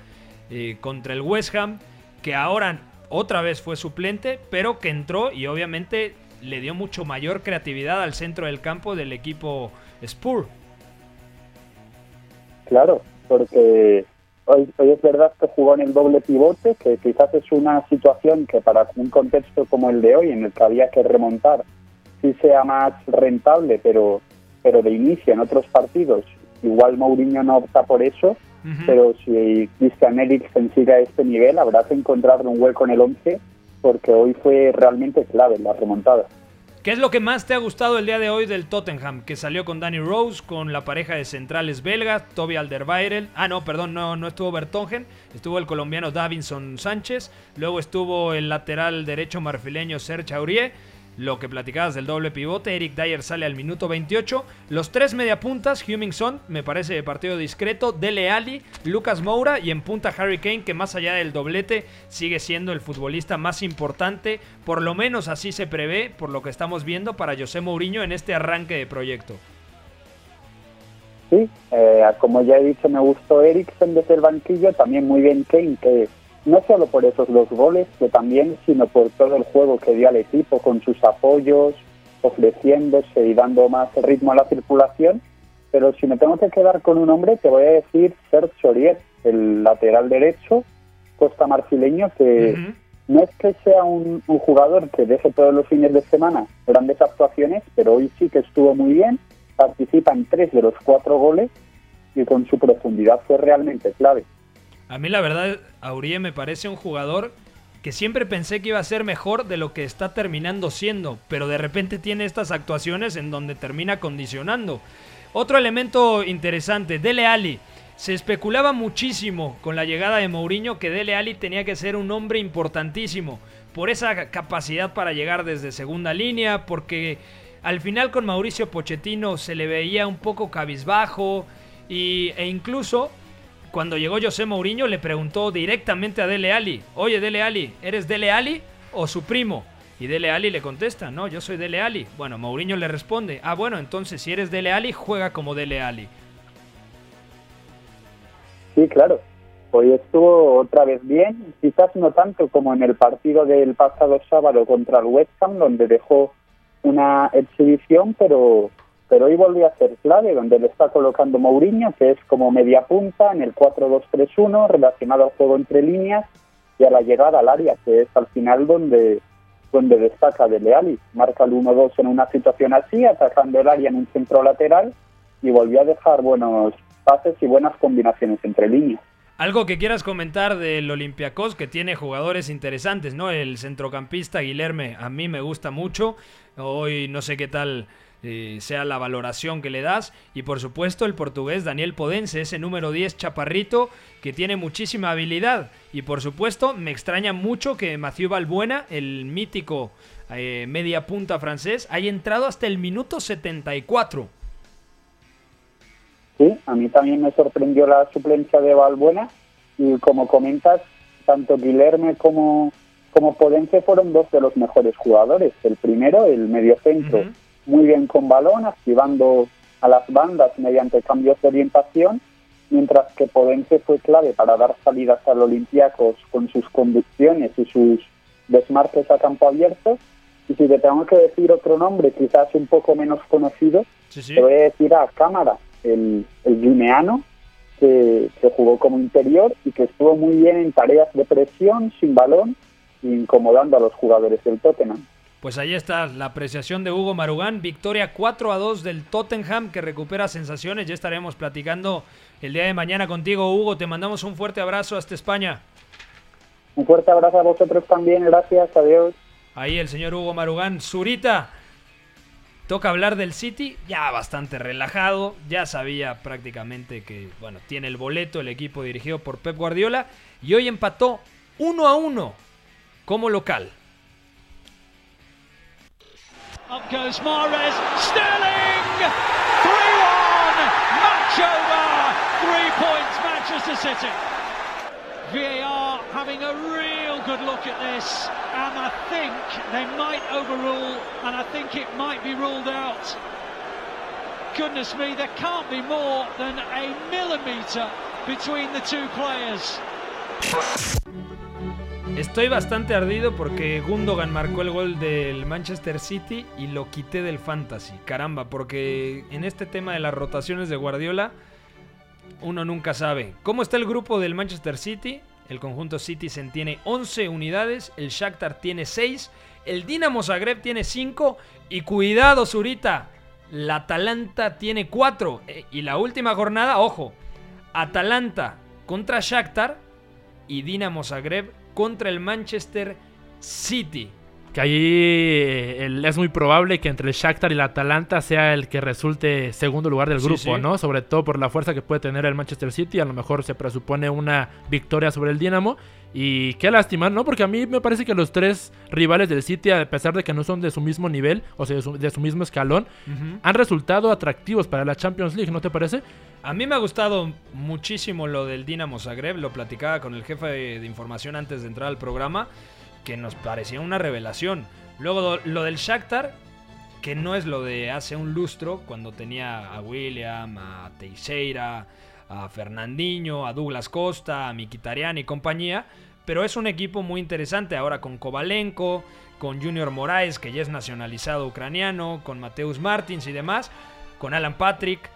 eh, contra el West Ham, que ahora otra vez fue suplente, pero que entró y obviamente le dio mucho mayor creatividad al centro del campo del equipo Spur. Claro, porque hoy, hoy es verdad que jugó en el doble pivote, que quizás es una situación que para un contexto como el de hoy, en el que había que remontar, sí sea más rentable, pero, pero de inicio en otros partidos, igual Mourinho no opta por eso, pero si Christian Eriksen sigue a este nivel, habrá que encontrar un hueco en el 11, porque hoy fue realmente clave la remontada. ¿Qué es lo que más te ha gustado el día de hoy del Tottenham? Que salió con Danny Rose, con la pareja de centrales belgas, Toby Alderweireld. Ah, no, perdón, no, no estuvo Bertongen. Estuvo el colombiano Davinson Sánchez. Luego estuvo el lateral derecho marfileño Serge Aurier lo que platicabas del doble pivote, Eric Dyer sale al minuto 28. Los tres mediapuntas, Hummingson, me parece de partido discreto, Dele Ali, Lucas Moura y en punta Harry Kane, que más allá del doblete sigue siendo el futbolista más importante, por lo menos así se prevé, por lo que estamos viendo para José Mourinho en este arranque de proyecto. Sí, eh, como ya he dicho, me gustó Eriksen desde el banquillo, también muy bien Kane, que no solo por esos dos goles, que también, sino por todo el juego que dio al equipo con sus apoyos, ofreciéndose y dando más ritmo a la circulación. Pero si me tengo que quedar con un hombre, te voy a decir Sergio Chorier, el lateral derecho, costa marfileño, que no es que sea un, un, jugador que deje todos los fines de semana grandes actuaciones, pero hoy sí que estuvo muy bien, participa en tres de los cuatro goles y con su profundidad fue realmente clave. A mí la verdad, Aurier me parece un jugador que siempre pensé que iba a ser mejor de lo que está terminando siendo, pero de repente tiene estas actuaciones en donde termina condicionando. Otro elemento interesante, Dele Ali. Se especulaba muchísimo con la llegada de Mourinho que Dele Ali tenía que ser un hombre importantísimo por esa capacidad para llegar desde segunda línea, porque al final con Mauricio Pochettino se le veía un poco cabizbajo y, e incluso cuando llegó José Mourinho le preguntó directamente a Dele Ali, oye Dele Ali, ¿eres Dele Ali o su primo? Y Dele Ali le contesta, no, yo soy Dele Ali. Bueno, Mourinho le responde, ah bueno, entonces si eres Dele Ali, juega como Dele Ali. Sí, claro. Hoy estuvo otra vez bien, quizás no tanto como en el partido del pasado sábado contra el West Ham, donde dejó una exhibición, pero pero hoy volvió a ser clave, donde le está colocando Mourinho, que es como media punta en el 4-2-3-1, relacionado al juego entre líneas y a la llegada al área, que es al final donde, donde destaca de Leali. Marca el 1-2 en una situación así, atacando el área en un centro lateral y volvió a dejar buenos pases y buenas combinaciones entre líneas. Algo que quieras comentar del Olympiacos, que tiene jugadores interesantes, ¿no? El centrocampista Guilherme, a mí me gusta mucho. Hoy no sé qué tal eh, sea la valoración que le das. Y por supuesto el portugués Daniel Podense, ese número 10 chaparrito que tiene muchísima habilidad. Y por supuesto me extraña mucho que Mathieu Balbuena, el mítico eh, media punta francés, haya entrado hasta el minuto 74. Sí, a mí también me sorprendió la suplencia de Balbuena y como comentas, tanto Guilherme como, como Podense fueron dos de los mejores jugadores. El primero, el medio centro muy bien con balón, activando a las bandas mediante cambios de orientación, mientras que Podense fue clave para dar salidas al Olympiacos con sus conducciones y sus desmarques a campo abierto. Y si te tengo que decir otro nombre, quizás un poco menos conocido, te voy a decir a Cámara, el, el guineano, que, que, jugó como interior y que estuvo muy bien en tareas de presión, sin balón, incomodando a los jugadores del Tottenham. Pues ahí está la apreciación de Hugo Marugán. Victoria 4 a 2 del Tottenham que recupera sensaciones. Ya estaremos platicando el día de mañana contigo, Hugo. Te mandamos un fuerte abrazo hasta España. Un fuerte abrazo a vosotros también. Gracias. Adiós. Ahí el señor Hugo Marugán. Zurita. Toca hablar del City, ya bastante relajado, ya sabía prácticamente que, bueno, tiene el boleto el equipo dirigido por Pep Guardiola y hoy empató 1 a 1 como local. Up goes Mares. Sterling! 3 1. Match over. Three points, Manchester City. VAR having a real good look at this, and I think they might overrule, and I think it might be ruled out. Goodness me, there can't be more than a millimetre between the two players. Estoy bastante ardido porque Gundogan marcó el gol del Manchester City y lo quité del fantasy. Caramba, porque en este tema de las rotaciones de Guardiola, uno nunca sabe. ¿Cómo está el grupo del Manchester City? El conjunto Citizen tiene 11 unidades, el Shakhtar tiene 6, el Dinamo Zagreb tiene 5 y cuidado Zurita, la Atalanta tiene 4. Eh, y la última jornada, ojo, Atalanta contra Shakhtar y Dinamo Zagreb contra el Manchester City. Que ahí eh, es muy probable que entre el Shakhtar y el Atalanta sea el que resulte segundo lugar del Sí, grupo, sí. ¿no? Sobre todo por la fuerza que puede tener el Manchester City. A lo mejor se presupone una victoria sobre el Dinamo. Y qué lástima, ¿no? Porque a mí me parece que los tres rivales del City, a pesar de que no son de su mismo nivel, o sea, de su, de su mismo escalón, han resultado atractivos para la Champions League, ¿no te parece? A mí me ha gustado muchísimo lo del Dinamo Zagreb, lo platicaba con el jefe de, de información antes de entrar al programa, que nos parecía una revelación. Luego lo del Shakhtar, que no es lo de hace un lustro, cuando tenía a William, a Teixeira, a Fernandinho, a Douglas Costa, a Mkhitaryan y compañía, pero es un equipo muy interesante ahora con Kovalenko, con Junior Moraes, que ya es nacionalizado ucraniano, con Mateus Martins y demás, con Alan Patrick,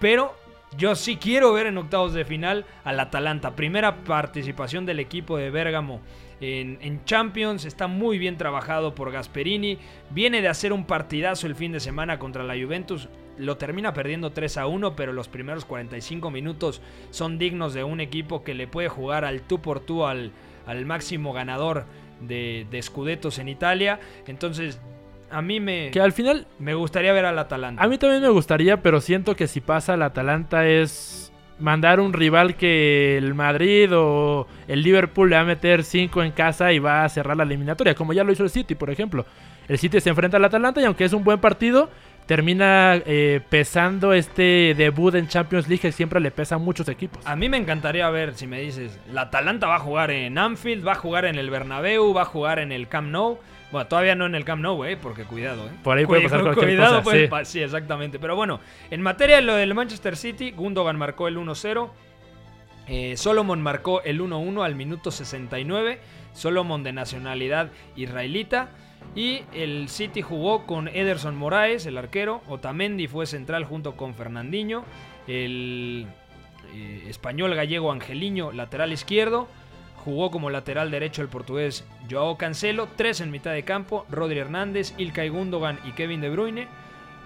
pero yo sí quiero ver en octavos de final al Atalanta. Primera participación del equipo de Bérgamo en Champions. Está muy bien trabajado por Gasperini. Viene de hacer un partidazo el fin de semana contra la Juventus. Lo termina perdiendo 3 a 1, pero los primeros 45 minutos son dignos de un equipo que le puede jugar al tú por tú al, al máximo ganador de, de Scudettos en Italia. Entonces, a mí me, Que al final me gustaría ver al Atalanta. A mí también me gustaría, pero siento que si pasa el Atalanta es mandar un rival que el Madrid o el Liverpool le va a meter 5 en casa y va a cerrar la eliminatoria, como ya lo hizo el City, por ejemplo. El City se enfrenta al Atalanta y aunque es un buen partido, termina eh, pesando este debut en Champions League que siempre le pesa a muchos equipos. A mí me encantaría ver si me dices, la Atalanta va a jugar en Anfield, va a jugar en el Bernabéu, va a jugar en el Camp Nou. Bueno, todavía no en el Camp Nou, eh, porque cuidado, eh. Por ahí puede pasar cualquier cuidado, cosa, puede sí. pa- sí, exactamente. Pero bueno, en materia de lo del Manchester City, Gundogan marcó el 1-0. Eh, Solomon marcó el 1-1 al minuto 69. Solomon de nacionalidad israelita. Y el City jugó con Ederson Moraes, el arquero. Otamendi fue central junto con Fernandinho. El eh, español gallego Angeliño, lateral izquierdo. Jugó como lateral derecho el portugués Joao Cancelo. Tres en mitad de campo. Rodri Hernández, Ilkay Gundogan y Kevin De Bruyne.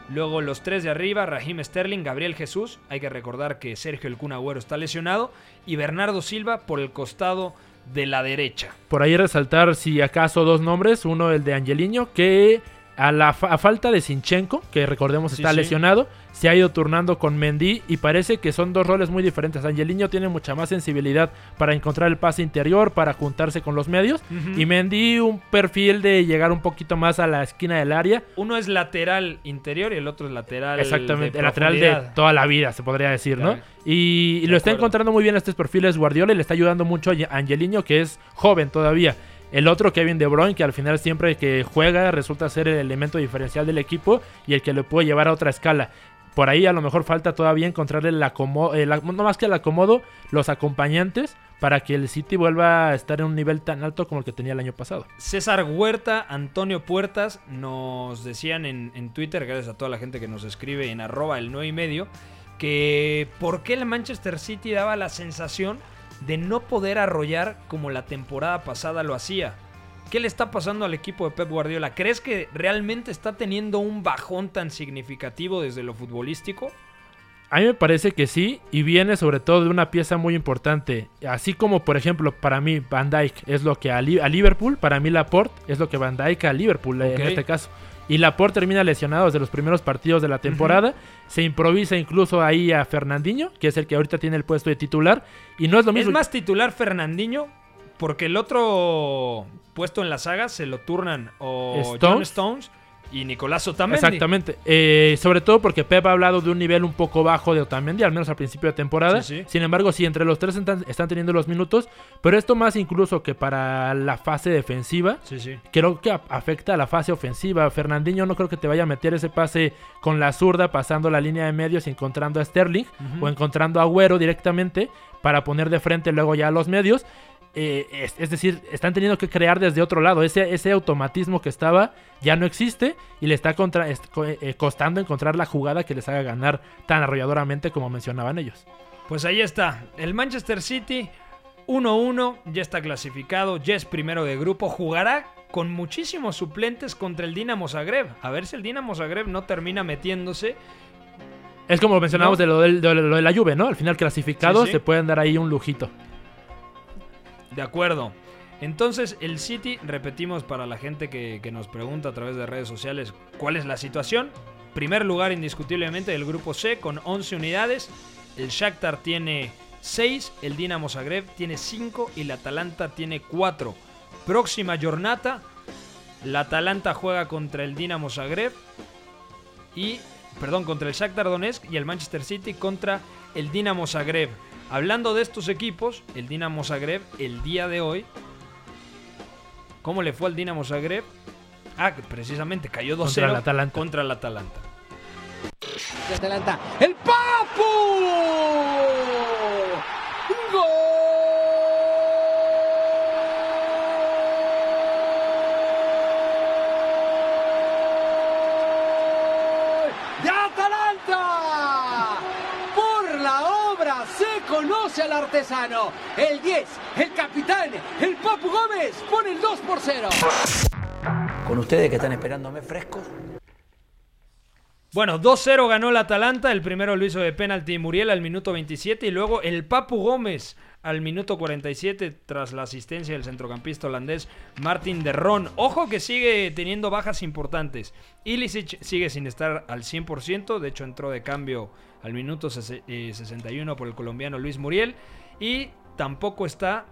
Luego los tres de arriba, Raheem Sterling, Gabriel Jesús. Hay que recordar que Sergio El Kun Agüero está lesionado. Y Bernardo Silva por el costado de la derecha. Por ahí resaltar, si acaso, dos nombres. Uno, el de Angeliño, que a la a falta de Sinchenko, que recordemos está sí. lesionado, se ha ido turnando con Mendy y parece que son dos roles muy diferentes. Angeliño tiene mucha más sensibilidad para encontrar el pase interior, para juntarse con los medios. Y Mendy un perfil de llegar un poquito más a la esquina del área. Uno es lateral interior y el otro es lateral. Exactamente, el lateral de toda la vida, se podría decir, ¿no? Y, y lo está encontrando muy bien estos perfiles Guardiola y le está ayudando mucho a Angeliño, que es joven todavía. El otro, Kevin De Bruyne, que al final siempre que juega resulta ser el elemento diferencial del equipo y el que le puede llevar a otra escala. Por ahí a lo mejor falta todavía encontrarle el acomodo, no más que el acomodo, los acompañantes para que el City vuelva a estar en un nivel tan alto como el que tenía el año pasado. César Huerta, Antonio Puertas nos decían en, en Twitter, gracias a toda la gente que nos escribe en arroba el 9 y medio, que por qué el Manchester City daba la sensación de no poder arrollar como la temporada pasada lo hacía. ¿Qué le está pasando al equipo de Pep Guardiola? ¿Crees que realmente está teniendo un bajón tan significativo desde lo futbolístico? A mí me parece que sí, y viene sobre todo de una pieza muy importante. Así como, por ejemplo, para mí Van Dijk es lo que a, Li- a Liverpool, para mí Laporte es lo que Van Dijk a Liverpool eh, Ok. en este caso. Y Laporte termina lesionado desde los primeros partidos de la temporada. Se improvisa incluso ahí a Fernandinho, que es el que ahorita tiene el puesto de titular. Y no es lo Es mismo. más titular Fernandinho porque el otro puesto en la saga se lo turnan o John Stones. Y Nicolás Otamendi. Exactamente. Eh, sobre todo porque Pep ha hablado de un nivel un poco bajo de Otamendi, al menos al principio de temporada. Sí, sí. Sin embargo, sí, entre los tres están, están teniendo los minutos. Pero esto más incluso que para la fase defensiva. Sí, sí. Creo que afecta a la fase ofensiva. Fernandinho no creo que te vaya a meter ese pase con la zurda, pasando la línea de medios y encontrando a Sterling o encontrando a Agüero directamente para poner de frente luego ya a los medios. Eh, es, es decir, están teniendo que crear desde otro lado. Ese, ese automatismo que estaba ya no existe y le está contra, co- eh, costando encontrar la jugada que les haga ganar tan arrolladoramente como mencionaban ellos. Pues ahí está. El Manchester City 1-1, ya está clasificado, ya es primero de grupo. Jugará con muchísimos suplentes contra el Dinamo Zagreb. A ver si el Dinamo Zagreb no termina metiéndose. Es como mencionábamos No. de, lo del- de lo de la Juve, ¿no? Al final Sí, sí. se pueden dar ahí un lujito. De acuerdo. Entonces, el City, repetimos para la gente que, nos pregunta a través de redes sociales cuál es la situación. Primer lugar indiscutiblemente del grupo C con 11 unidades. El Shakhtar tiene 6, el Dinamo Zagreb tiene 5 y el Atalanta tiene 4. Próxima jornada, la Atalanta juega contra el Dinamo Zagreb y perdón, contra el Shakhtar Donetsk y el Manchester City contra el Dinamo Zagreb. Hablando de estos equipos, el Dinamo Zagreb el día de hoy ¿Cómo le fue al Dinamo Zagreb? Ah, que precisamente cayó 2-0 Contra el Atalanta. contra el Atalanta. de Atalanta. ¡El Papu! ¡Gol! ¡De Atalanta! Artesano. El 10, el capitán, el Papu Gómez pone el 2 por 0. Con ustedes que están esperándome frescos. Bueno, 2-0 ganó el Atalanta. El primero lo hizo de penalti Muriel al minuto 27 y luego el Papu Gómez al minuto 47 tras la asistencia del centrocampista holandés Martin de Ron. Ojo que sigue teniendo bajas importantes. Ilicic sigue sin estar al 100%, de hecho entró de cambio al minuto sese- eh, 61 por el colombiano Luis Muriel y tampoco está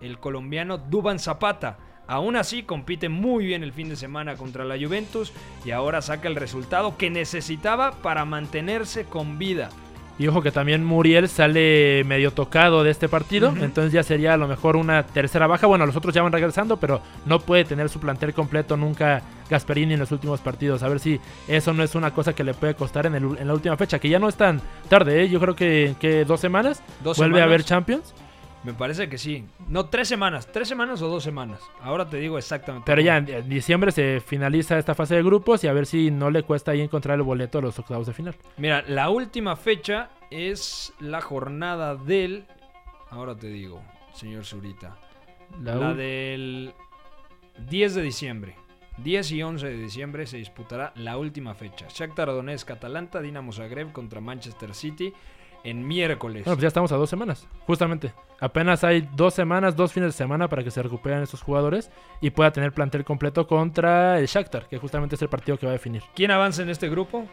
el colombiano Duban Zapata. Aún así compite muy bien el fin de semana contra la Juventus y ahora saca el resultado que necesitaba para mantenerse con vida. Y ojo que también Muriel sale medio tocado de este partido, entonces ya sería a lo mejor una tercera baja. Bueno, los otros ya van regresando, pero no puede tener su plantel completo nunca Gasperini en los últimos partidos. A ver si eso no es una cosa que le puede costar en, el u- en la última fecha, que ya no es tan tarde, ¿eh? yo creo que, que dos semanas Dos vuelve a haber Champions. Me parece que sí. No, tres semanas. ¿Tres semanas o dos semanas? Ahora te digo exactamente. Pero ya en diciembre se finaliza esta fase de grupos y a ver si no le cuesta ahí encontrar el boleto a los octavos de final. Mira, la última fecha es la jornada del... Ahora te digo, señor Zurita. La del 10 de diciembre. 10 y 11 de diciembre se disputará la última fecha. Shakhtar Donetsk, Atalanta, Dinamo Zagreb contra Manchester City en miércoles. Bueno, pues ya estamos a dos semanas, justamente. Apenas hay dos semanas, dos fines de semana para que se recuperen estos jugadores y pueda tener plantel completo contra el Shakhtar, que justamente es el partido que va a definir. ¿Quién avanza en este grupo?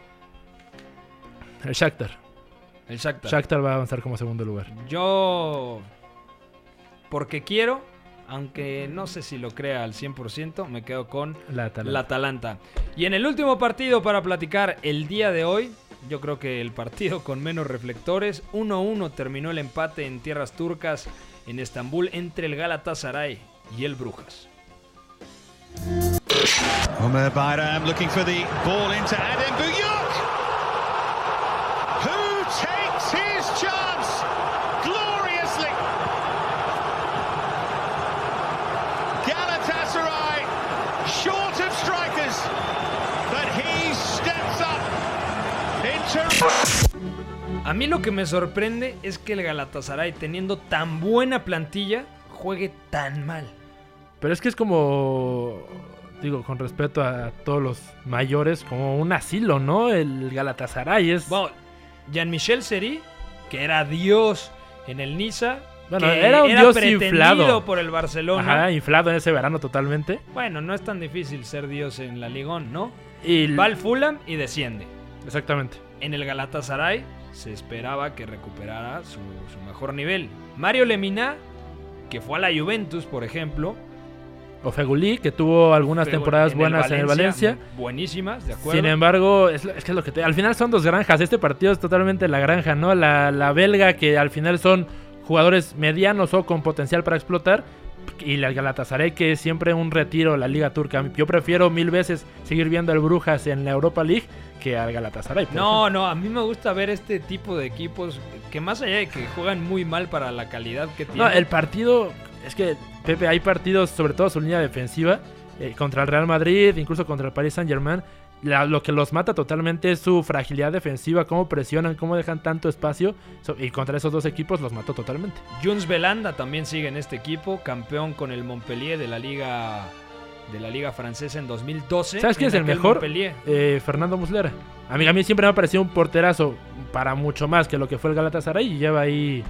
El Shakhtar. El Shakhtar. Shakhtar va a avanzar como segundo lugar. Yo, porque quiero, aunque no sé si lo crea al 100%, me quedo con La Atalanta. la Atalanta. Y en el último partido para platicar el día de hoy, yo creo que el partido con menos reflectores, 1-1 terminó el empate en tierras turcas en Estambul entre el Galatasaray y el Brujas. Omer Bayram looking for the ball into Adem Buyuk. A mí lo que me sorprende es que el Galatasaray, teniendo tan buena plantilla, juegue tan mal. Pero es que es como, digo, con respeto a todos los mayores, como un asilo, ¿no? El Galatasaray es... Bueno, Jean-Michel Seri, que era Dios en el Niza, Bueno, que era un dios pretendido inflado. por el Barcelona. Ajá, inflado en ese verano totalmente. Bueno, no es tan difícil ser Dios en la Ligón, ¿no? Y Va al Fulham y desciende. Exactamente. En el Galatasaray se esperaba que recuperara su, su mejor nivel. Mario Lemina, que fue a la Juventus, por ejemplo. O Feguli, que tuvo algunas Pero temporadas en buenas en el Valencia. Buenísimas, de acuerdo. Sin embargo, es, es que es lo que te- al final son dos granjas. Este partido es totalmente la granja, ¿no? La, la belga, que al final son jugadores medianos o con potencial para explotar. Y la Galatasaray, que es siempre un retiro la Liga Turca. Yo prefiero mil veces seguir viendo al Brujas en la Europa League que al Galatasaray. No, no, a mí me gusta ver este tipo de equipos que más allá de que juegan muy mal para la calidad que tienen. No, el partido es que, Pepe, hay partidos, sobre todo su línea defensiva, eh, contra el Real Madrid, incluso contra el Paris Saint Germain. Lo que los mata totalmente es su fragilidad defensiva, cómo presionan, cómo dejan tanto espacio. So- y contra esos dos equipos los mató totalmente. Juns Belanda también sigue en este equipo, campeón con el Montpellier de la liga de la liga francesa en 2012. ¿Sabes quién es el mejor? Montpellier. Eh, Fernando Muslera. A mí, a mí siempre me ha parecido un porterazo para mucho más que lo que fue el Galatasaray y lleva ahí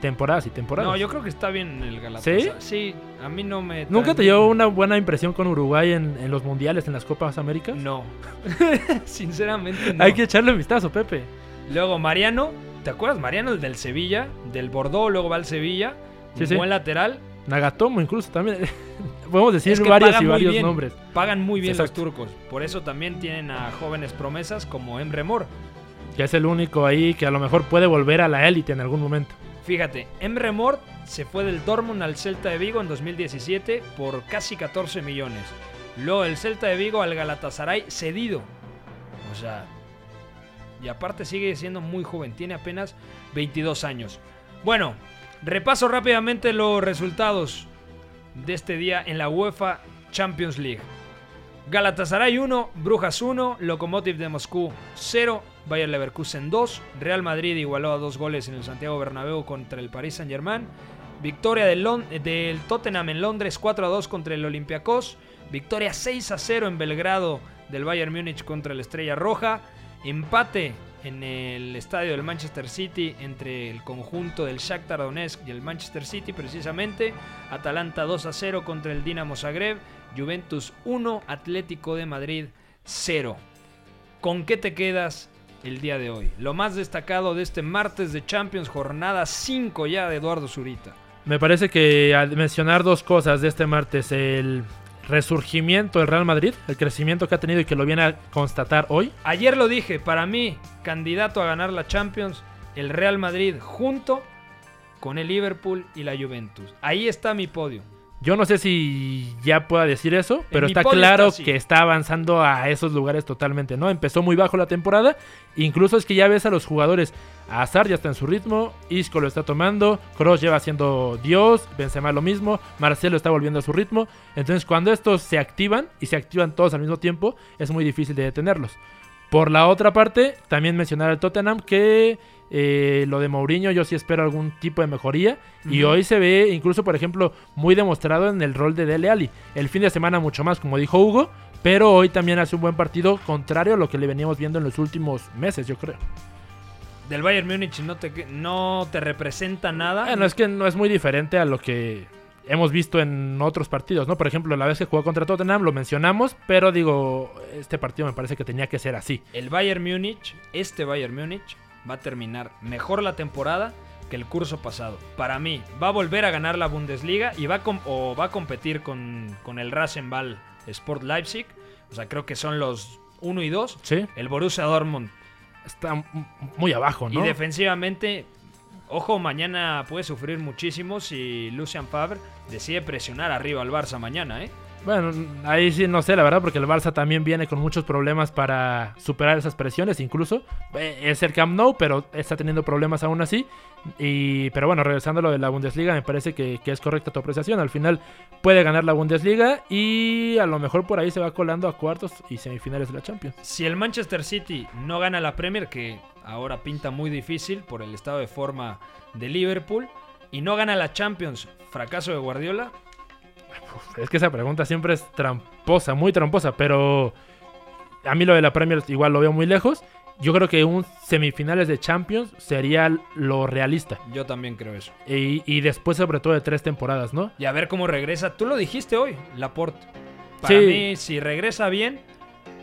temporadas y temporadas. No, yo creo que está bien el Galatasaray. ¿Sí? Sí, a mí no me ¿Nunca te llevó una buena impresión con Uruguay en, en los mundiales, en las Copas Américas? No. Sinceramente no. Hay que echarle un vistazo, Pepe. Luego Mariano, ¿te acuerdas? Mariano el del Sevilla, del Bordeaux, luego va al Sevilla, Sí, un sí. buen lateral. Nagatomo incluso también. Podemos decir Es que varios y varios bien, nombres. Pagan muy bien Exacto. los turcos. Por eso también tienen a jóvenes promesas como Emre Mor. Que es el único ahí que a lo mejor puede volver a la élite en algún momento. Fíjate, Emre Mor se fue del Dortmund al Celta de Vigo en 2017 por casi 14 millones. Luego el Celta de Vigo al Galatasaray cedido. O sea, y aparte sigue siendo muy joven, tiene apenas 22 años. Bueno, repaso rápidamente los resultados de este día en la UEFA Champions League. Galatasaray 1, Brujas 1, Lokomotiv de Moscú 0, Bayer Leverkusen 2, Real Madrid igualó a dos goles en el Santiago Bernabéu contra el Paris Saint-Germain, victoria del Tottenham en Londres 4 a 2 contra el Olympiacos, victoria 6 a 0 en Belgrado del Bayern Múnich contra el Estrella Roja, empate en el estadio del Manchester City entre el conjunto del Shakhtar Donetsk y el Manchester City precisamente, Atalanta 2 a 0 contra el Dinamo Zagreb, Juventus 1, Atlético de Madrid 0. ¿Con qué te quedas el día de hoy? Lo más destacado de este martes de Champions, jornada 5 ya de Eduardo Zurita. Me parece que al mencionar dos cosas de este martes, el resurgimiento del Real Madrid, el crecimiento que ha tenido y que lo viene a constatar hoy. Ayer lo dije, para mí, candidato a ganar la Champions, el Real Madrid junto con el Liverpool y la Juventus. Ahí está mi podio. Yo no sé si ya pueda decir eso, pero está claro está que está avanzando a esos lugares totalmente, ¿no? Empezó muy bajo la temporada, incluso es que ya ves a los jugadores, Azar ya está en su ritmo, Isco lo está tomando, Kroos lleva siendo Dios, Benzema lo mismo, Marcelo está volviendo a su ritmo, entonces cuando estos se activan y se activan todos al mismo tiempo, es muy difícil de detenerlos. Por la otra parte, también mencionar al Tottenham que eh, lo de Mourinho yo sí espero algún tipo de mejoría. Y hoy se ve incluso, por ejemplo, muy demostrado en el rol de Dele Alli. El fin de semana mucho más, como dijo Hugo, pero hoy también hace un buen partido contrario a lo que le veníamos viendo en los últimos meses, yo creo. Del Bayern Múnich no te, no te representa nada. Bueno, es que no es muy diferente a lo que hemos visto en otros partidos, ¿no? Por ejemplo, la vez que jugó contra Tottenham lo mencionamos, pero digo, este partido me parece que tenía que ser así. El Bayern Múnich, este Bayern Múnich, va a terminar mejor la temporada que el curso pasado. Para mí, va a volver a ganar la Bundesliga y va a, o va a competir con, con el Rasenball Sport Leipzig. O sea, creo que son los 1 y 2. Sí. El Borussia Dortmund. Está muy abajo, ¿no? Y defensivamente, ojo, mañana puede sufrir muchísimo si Lucian Favre decide presionar arriba al Barça mañana, ¿eh? Bueno, ahí sí no sé, la verdad, porque el Barça también viene con muchos problemas para superar esas presiones, incluso. Eh, Es el Camp Nou, pero está teniendo problemas aún así. Y, pero bueno, regresando a lo de la Bundesliga, me parece que, que es correcta tu apreciación. Al final puede ganar la Bundesliga y a lo mejor por ahí se va colando a cuartos y semifinales de la Champions. Si el Manchester City no gana la Premier, que ahora pinta muy difícil por el estado de forma de Liverpool, y no gana la Champions, fracaso de Guardiola, Es que esa pregunta siempre es tramposa, muy tramposa, pero a mí lo de la Premier igual lo veo muy lejos. Yo creo que un semifinales de Champions sería lo realista. yo también creo eso. Y, y después sobre todo de tres temporadas, ¿no? Y a ver cómo regresa. Tú lo dijiste hoy, Laporte. Para Sí. mí, si regresa bien,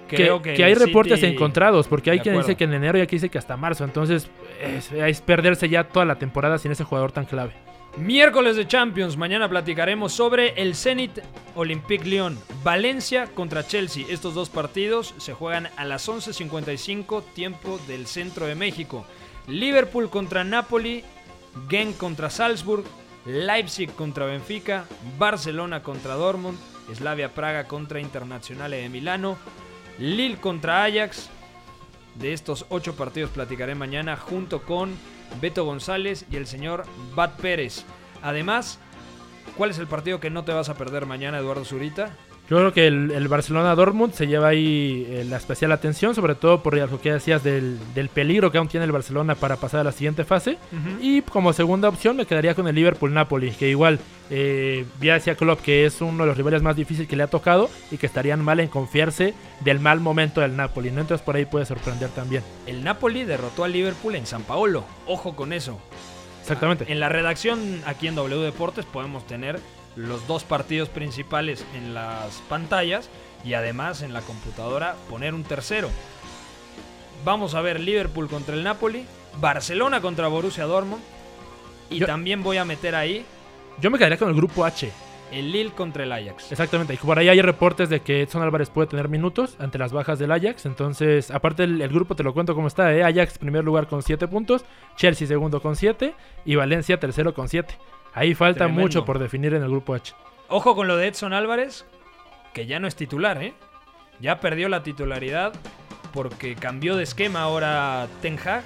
creo que, que hay reportes City- encontrados, porque hay De quien dice que en enero y aquí dice que hasta marzo. Entonces es, es perderse ya toda la temporada sin ese jugador tan clave. Miércoles de Champions, mañana platicaremos sobre el Zenit Olympique Lyon, Valencia contra Chelsea. Estos dos partidos se juegan a las 11.55 tiempo del centro de México. Liverpool contra Napoli, Genk contra Salzburg, Leipzig contra Benfica, Barcelona contra Dortmund, Slavia Praga contra Internazionale de Milano, Lille contra Ajax. De estos ocho partidos platicaré mañana junto con Beto González y el señor Bat Pérez. Además, ¿Cuál es el partido que no te vas a perder mañana, Eduardo Zurita? Yo creo que el, el Barcelona-Dortmund se lleva ahí eh, la especial atención, sobre todo por lo que decías del, del peligro que aún tiene el Barcelona para pasar a la siguiente fase. Y como segunda opción me quedaría con el Liverpool-Napoli, que igual eh, ya decía Klopp que es uno de los rivales más difíciles que le ha tocado y que estarían mal en confiarse del mal momento del Napoli. ¿no? Entonces por ahí puede sorprender también. El Napoli derrotó al Liverpool en San Paolo. Ojo con eso. Exactamente. En la redacción aquí en W Deportes podemos tener los dos partidos principales en las pantallas y además en la computadora poner un tercero. Vamos a ver Liverpool contra el Napoli, Barcelona contra Borussia Dortmund y también voy a meter ahí Yo me quedaría con el grupo H. el Lille contra el Ajax. Exactamente, y por ahí hay reportes de que Edson Álvarez puede tener minutos ante las bajas del Ajax. Entonces, aparte el, el grupo te lo cuento cómo está, ¿eh? Ajax primer lugar con 7 puntos, Chelsea segundo con 7 y Valencia tercero con 7. Ahí falta Tremendo. mucho por definir en el grupo H. Ojo con lo de Edson Álvarez, que ya no es titular, ¿eh? Ya perdió la titularidad porque cambió de esquema ahora Ten Hag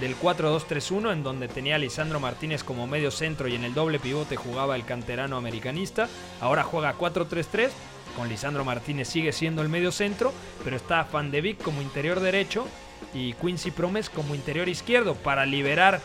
del 4-2-3-1 en donde tenía a Lisandro Martínez como medio centro y en el doble pivote jugaba el canterano americanista. Ahora juega 4-3-3. Con Lisandro Martínez sigue siendo el medio centro, pero está Van de Beek como interior derecho y Quincy Promes como interior izquierdo para liberar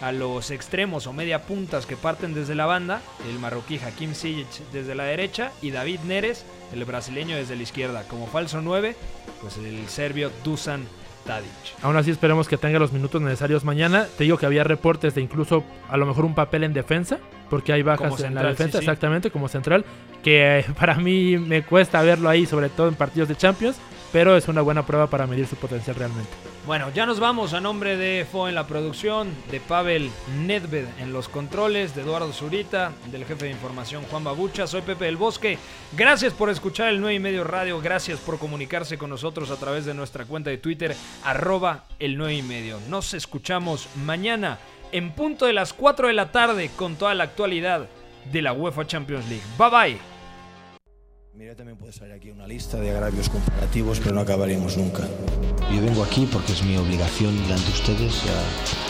a los extremos o media puntas que parten desde la banda, el marroquí Hakim Ziyech desde la derecha y David Neres, el brasileño desde la izquierda. Como falso 9, pues el serbio Dusan Tadic. Aún así esperemos que tenga los minutos necesarios mañana. Te digo que había reportes de incluso a lo mejor un papel en defensa, porque hay bajas en la defensa, sí, sí. exactamente, como central, que eh, para mí me cuesta verlo ahí, sobre todo en partidos de Champions, pero es una buena prueba para medir su potencial realmente. Bueno, ya nos vamos a nombre de Fo en la producción, de Pavel Nedved en los controles, de Eduardo Zurita, del jefe de información Juan Babucha. Soy Pepe del Bosque. Gracias por escuchar el 9 y medio radio. Gracias por comunicarse con nosotros a través de nuestra cuenta de Twitter, arroba el 9 y medio. Nos escuchamos mañana en punto de las 4 de la tarde con toda la actualidad de la UEFA Champions League. Bye bye. Mira, también puede salir aquí una lista de agravios comparativos, pero no acabaríamos nunca. Yo vengo aquí porque es mi obligación delante de ustedes. Ya,